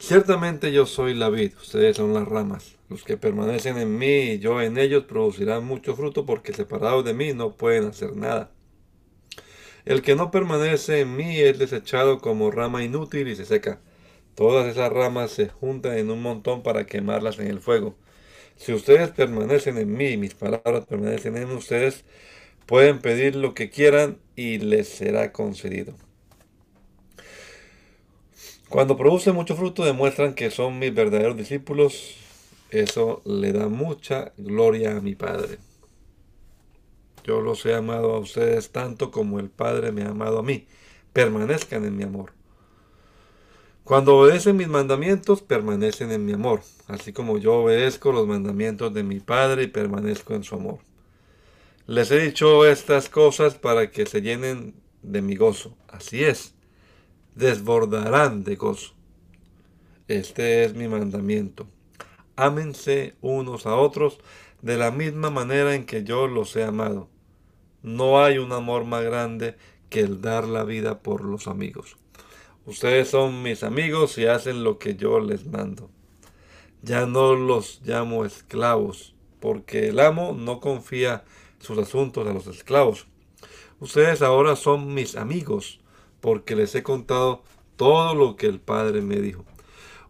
[SPEAKER 1] Ciertamente yo soy la vid, ustedes son las ramas. Los que permanecen en mí y yo en ellos producirán mucho fruto porque separados de mí no pueden hacer nada. El que no permanece en mí es desechado como rama inútil y se seca. Todas esas ramas se juntan en un montón para quemarlas en el fuego. Si ustedes permanecen en mí y mis palabras permanecen en ustedes, pueden pedir lo que quieran y les será concedido. Cuando producen mucho fruto demuestran que son mis verdaderos discípulos. Eso le da mucha gloria a mi Padre. Yo los he amado a ustedes tanto como el Padre me ha amado a mí. Permanezcan en mi amor. Cuando obedecen mis mandamientos, permanecen en mi amor, así como yo obedezco los mandamientos de mi Padre y permanezco en su amor. Les he dicho estas cosas para que se llenen de mi gozo. Así es, desbordarán de gozo. Este es mi mandamiento. Ámense unos a otros de la misma manera en que yo los he amado. No hay un amor más grande que el dar la vida por los amigos. Ustedes son mis amigos y hacen lo que yo les mando. Ya no los llamo esclavos, porque el amo no confía sus asuntos a los esclavos. Ustedes ahora son mis amigos, porque les he contado todo lo que el Padre me dijo.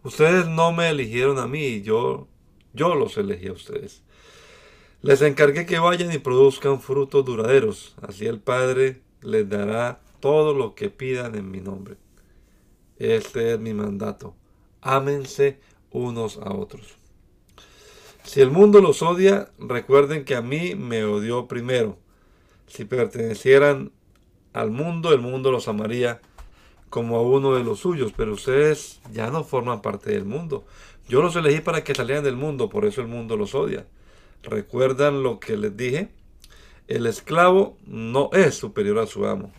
[SPEAKER 1] Ustedes no me eligieron a mí, yo, yo los elegí a ustedes. Les encargué que vayan y produzcan frutos duraderos, así el Padre les dará todo lo que pidan en mi nombre. Este es mi mandato. Ámense unos a otros. Si el mundo los odia, recuerden que a mí me odió primero. Si pertenecieran al mundo, el mundo los amaría como a uno de los suyos, pero ustedes ya no forman parte del mundo. Yo los elegí para que salieran del mundo, por eso el mundo los odia. ¿Recuerdan lo que les dije? El esclavo no es superior a su amo.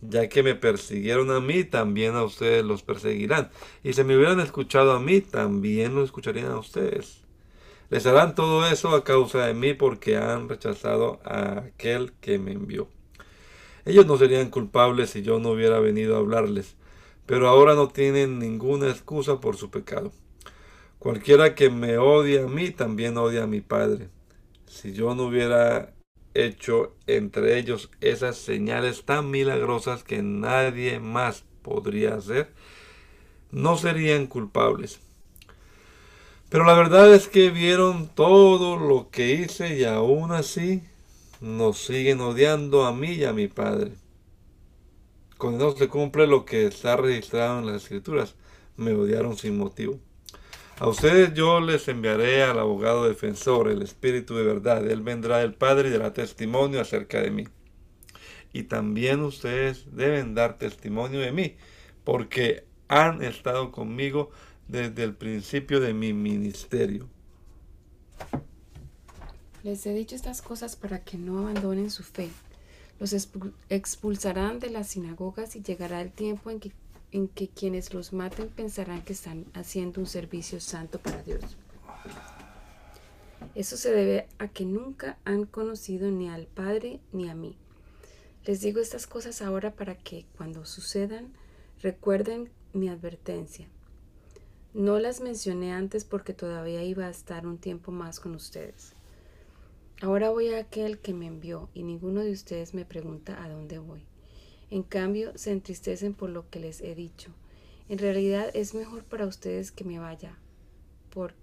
[SPEAKER 1] Ya que me persiguieron a mí, también a ustedes los perseguirán. Y si me hubieran escuchado a mí, también lo escucharían a ustedes. Les harán todo eso a causa de mí porque han rechazado a aquel que me envió. Ellos no serían culpables si yo no hubiera venido a hablarles, pero ahora no tienen ninguna excusa por su pecado. Cualquiera que me odie a mí también odia a mi Padre. Si yo no hubiera hecho entre ellos esas señales tan milagrosas que nadie más podría hacer, no serían culpables. Pero la verdad es que vieron todo lo que hice y aún así nos siguen odiando a mí y a mi Padre. Cuando no se cumple lo que está registrado en las escrituras, me odiaron sin motivo. A ustedes yo les enviaré al abogado defensor, el Espíritu de verdad. Él vendrá del Padre y dará testimonio acerca de mí. Y también ustedes deben dar testimonio de mí, porque han estado conmigo desde el principio de mi ministerio.
[SPEAKER 2] Les he dicho estas cosas para que no abandonen su fe. Los expulsarán de las sinagogas y llegará el tiempo en que en que quienes los maten pensarán que están haciendo un servicio santo para Dios. Eso se debe a que nunca han conocido ni al Padre ni a mí. Les digo estas cosas ahora para que cuando sucedan recuerden mi advertencia. No las mencioné antes porque todavía iba a estar un tiempo más con ustedes. Ahora voy a aquel que me envió y ninguno de ustedes me pregunta a dónde voy. En cambio, se entristecen por lo que les he dicho. En realidad es mejor para ustedes que me vaya, por,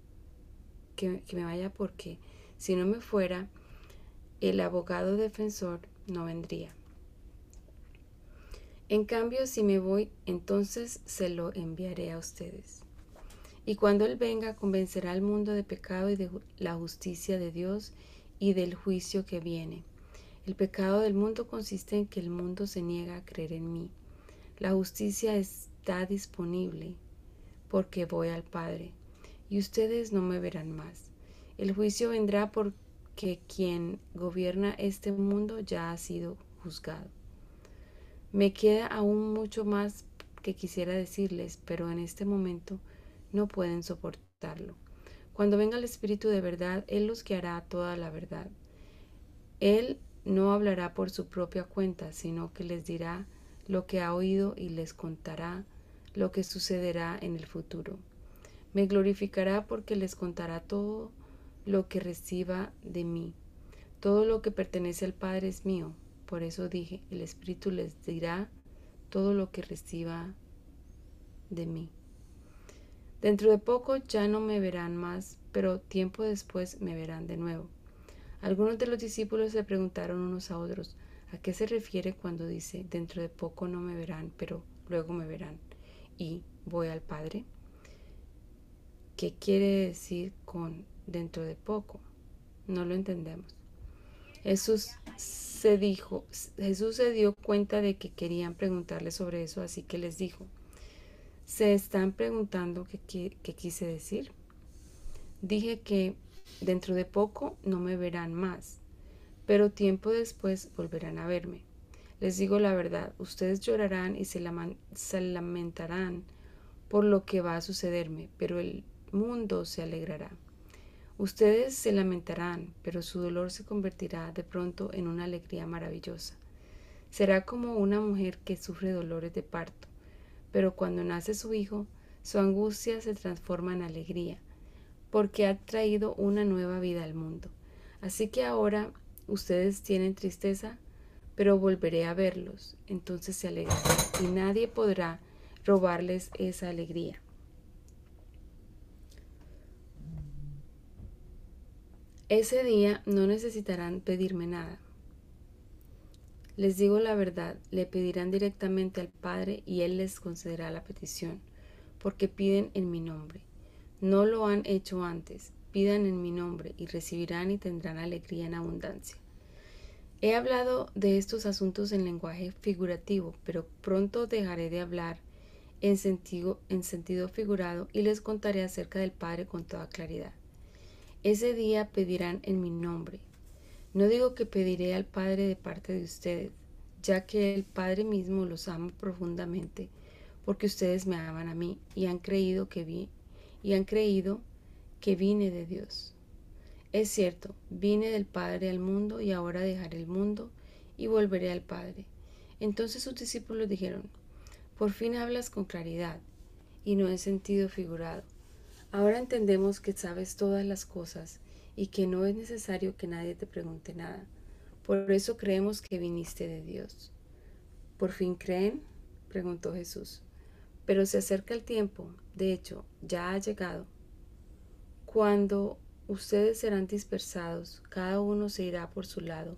[SPEAKER 2] que, me vaya porque si no me fuera, el abogado defensor no vendría. En cambio, si me voy, entonces se lo enviaré a ustedes. Y cuando Él venga, convencerá al mundo de pecado y de la justicia de Dios y del juicio que viene. El pecado del mundo consiste en que el mundo se niega a creer en mí. La justicia está disponible porque voy al Padre y ustedes no me verán más. El juicio vendrá porque quien gobierna este mundo ya ha sido juzgado. Me queda aún mucho más que quisiera decirles, pero en este momento no pueden soportarlo. Cuando venga el Espíritu de verdad, Él los guiará a toda la verdad. Él no hablará por su propia cuenta, sino que les dirá lo que ha oído y les contará lo que sucederá en el futuro. Me glorificará porque les contará todo lo que reciba de mí. Todo lo que pertenece al Padre es mío. Por eso dije, el Espíritu les dirá todo lo que reciba de mí. Dentro de poco ya no me verán más, pero tiempo después me verán de nuevo. Algunos de los discípulos se preguntaron unos a otros, ¿a qué se refiere cuando dice, dentro de poco no me verán, pero luego me verán y voy al Padre? ¿Qué quiere decir con dentro de poco? No lo entendemos. Jesús se dijo, Jesús se dio cuenta de que querían preguntarle sobre eso, así que les dijo, ¿se están preguntando qué, quise decir? Dije que Dentro de poco no me verán más, pero tiempo después volverán a verme. Les digo la verdad, ustedes llorarán y se, lamentarán por lo que va a sucederme, pero el mundo se alegrará. Ustedes se lamentarán, pero su dolor se convertirá de pronto en una alegría maravillosa. Será como una mujer que sufre dolores de parto, pero cuando nace su hijo, su angustia se transforma en alegría, porque ha traído una nueva vida al mundo. Así que ahora ustedes tienen tristeza, pero volveré a verlos, entonces se alegrarán y nadie podrá robarles esa alegría. Ese día no necesitarán pedirme nada. Les digo la verdad, le pedirán directamente al Padre y Él les concederá la petición, porque piden en mi nombre. No lo han hecho antes, pidan en mi nombre y recibirán y tendrán alegría en abundancia. He hablado de estos asuntos en lenguaje figurativo, pero pronto dejaré de hablar en sentido, en sentido figurado y les contaré acerca del Padre con toda claridad. Ese día pedirán en mi nombre. No digo que pediré al Padre de parte de ustedes, ya que el Padre mismo los ama profundamente, porque ustedes me aman a mí y han creído que vi y han creído que vine de Dios. Es cierto, vine del Padre al mundo y ahora dejaré el mundo y volveré al Padre. Entonces sus discípulos dijeron, por fin hablas con claridad y no en sentido figurado. Ahora entendemos que sabes todas las cosas y que no es necesario que nadie te pregunte nada. Por eso creemos que viniste de Dios. ¿Por fin creen? preguntó Jesús. Pero se acerca el tiempo, de hecho, ya ha llegado, cuando ustedes serán dispersados, cada uno se irá por su lado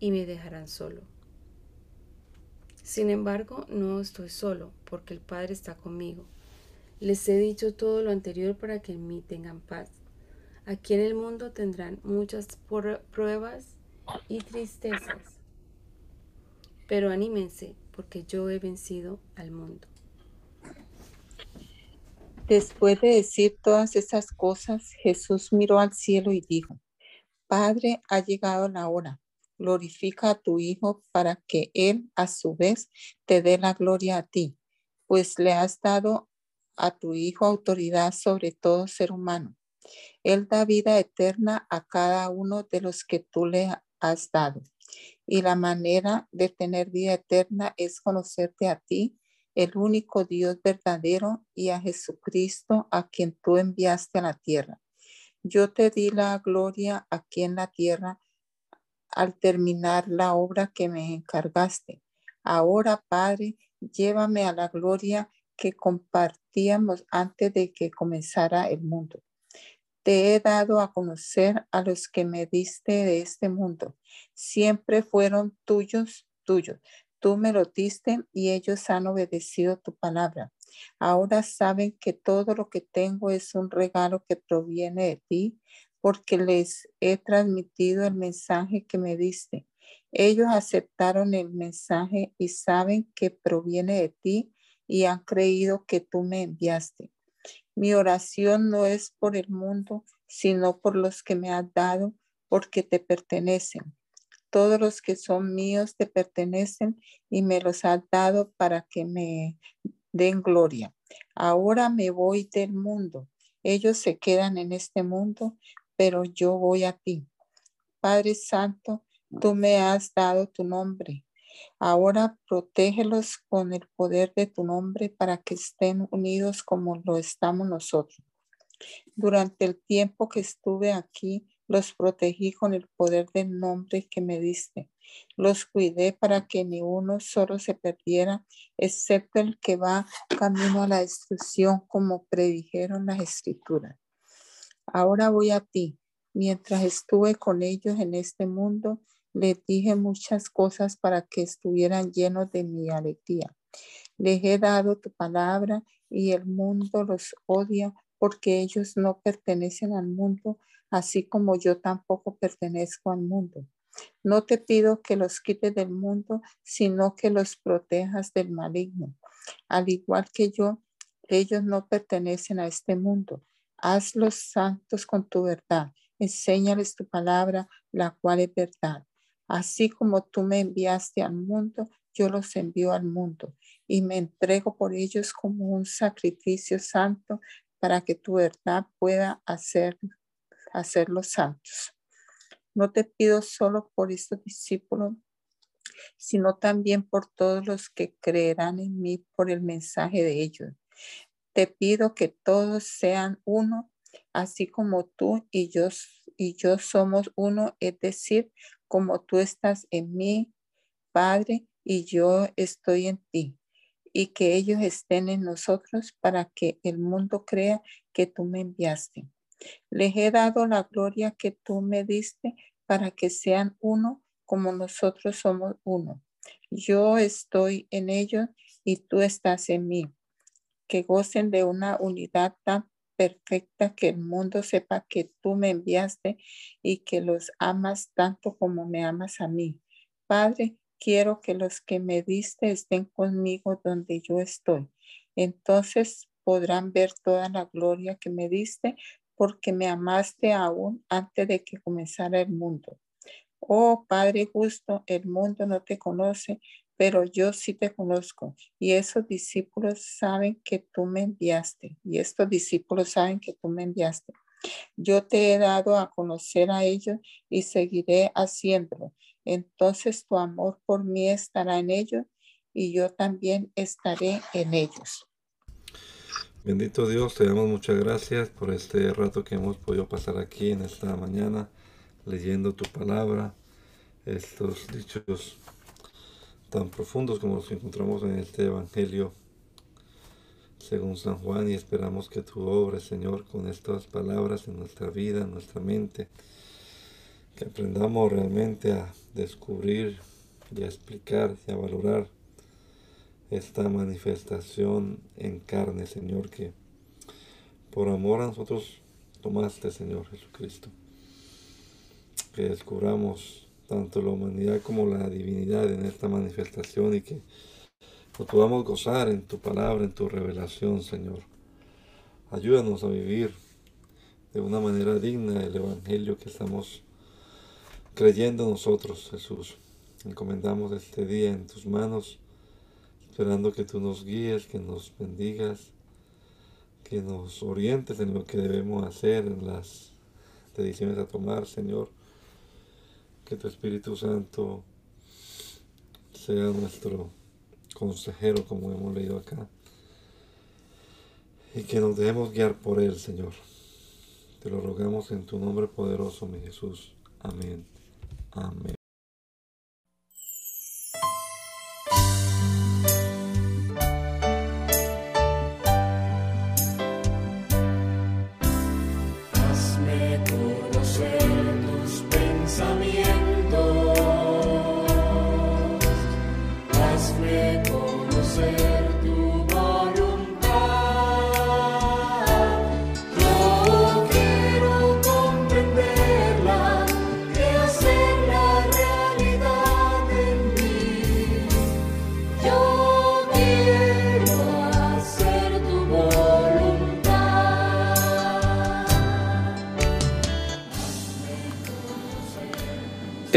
[SPEAKER 2] y me dejarán solo. Sin embargo, no estoy solo, porque el Padre está conmigo. Les he dicho todo lo anterior para que en mí tengan paz. Aquí en el mundo tendrán muchas pruebas y tristezas. Pero anímense, porque yo he vencido al mundo.
[SPEAKER 3] Después de decir todas esas cosas, Jesús miró al cielo y dijo, Padre, ha llegado la hora. Glorifica a tu Hijo para que Él a su vez te dé la gloria a ti, pues le has dado a tu Hijo autoridad sobre todo ser humano. Él da vida eterna a cada uno de los que tú le has dado. Y la manera de tener vida eterna es conocerte a ti, el único Dios verdadero, y a Jesucristo, a quien tú enviaste a la tierra. Yo te di la gloria aquí en la tierra al terminar la obra que me encargaste. Ahora, Padre, llévame a la gloria que compartíamos antes de que comenzara el mundo. Te he dado a conocer a los que me diste de este mundo. Siempre fueron tuyos, tuyos. Tú me lo diste y ellos han obedecido tu palabra. Ahora saben que todo lo que tengo es un regalo que proviene de ti, porque les he transmitido el mensaje que me diste. Ellos aceptaron el mensaje y saben que proviene de ti y han creído que tú me enviaste. Mi oración no es por el mundo, sino por los que me has dado, porque te pertenecen. Todos los que son míos te pertenecen y me los has dado para que me den gloria. Ahora me voy del mundo. Ellos se quedan en este mundo, pero yo voy a ti. Padre Santo, tú me has dado tu nombre Ahora protégelos con el poder de tu nombre para que estén unidos como lo estamos nosotros. Durante el tiempo que estuve aquí, los protegí con el poder del nombre que me diste. Los cuidé para que ni uno solo se perdiera, excepto el que va camino a la destrucción, como predijeron las escrituras. Ahora voy a ti. Mientras estuve con ellos en este mundo, les dije muchas cosas para que estuvieran llenos de mi alegría. Les he dado tu palabra y el mundo los odia porque ellos no pertenecen al mundo, así como yo tampoco pertenezco al mundo. No te pido que los quites del mundo, sino que los protejas del maligno. Al igual que yo, ellos no pertenecen a este mundo. Hazlos santos con tu verdad. Enséñales tu palabra, la cual es verdad. Así como tú me enviaste al mundo, yo los envío al mundo y me entrego por ellos como un sacrificio santo para que tu verdad pueda hacer, hacerlos santos. No te pido solo por estos discípulos, sino también por todos los que creerán en mí por el mensaje de ellos. Te pido que todos sean uno, así como tú y yo y yo somos uno, es decir, como tú estás en mí, Padre, y yo estoy en ti, y que ellos estén en nosotros para que el mundo crea que tú me enviaste. Les he dado la gloria que tú me diste para que sean uno como nosotros somos uno. Yo estoy en ellos y tú estás en mí. Que gocen de una unidad tan perfecta que el mundo sepa que tú me enviaste y que los amas tanto como me amas a mí. Padre, quiero que los que me diste estén conmigo donde yo estoy. Entonces podrán ver toda la gloria que me diste porque me amaste aún antes de que comenzara el mundo. Oh Padre justo, el mundo no te conoce, pero yo sí te conozco. Y esos discípulos saben que tú me enviaste. Y estos discípulos saben que tú me enviaste. Yo te he dado a conocer a ellos y seguiré haciéndolo. Entonces tu amor por mí estará en ellos y yo también estaré en ellos.
[SPEAKER 1] Bendito Dios, te damos muchas gracias por este rato que hemos podido pasar aquí en esta mañana leyendo tu palabra, estos dichos tan profundos como los que encontramos en este Evangelio según San Juan y esperamos que tu obra, Señor, con estas palabras en nuestra vida, en nuestra mente, que aprendamos realmente a descubrir y a explicar y a valorar esta manifestación en carne, Señor, que por amor a nosotros tomaste, Señor Jesucristo. Que descubramos tanto la humanidad como la divinidad en esta manifestación y que nos podamos gozar en tu palabra, en tu revelación, Señor. Ayúdanos a vivir de una manera digna el Evangelio que estamos creyendo nosotros, Jesús. Encomendamos este día en tus manos, esperando que tú nos guíes, que nos bendigas, que nos orientes en lo que debemos hacer, en las decisiones a tomar, Señor que tu Espíritu Santo sea nuestro consejero, como hemos leído acá, y que nos dejemos guiar por Él, Señor. Te lo rogamos en tu nombre poderoso, mi Jesús. Amén. Amén.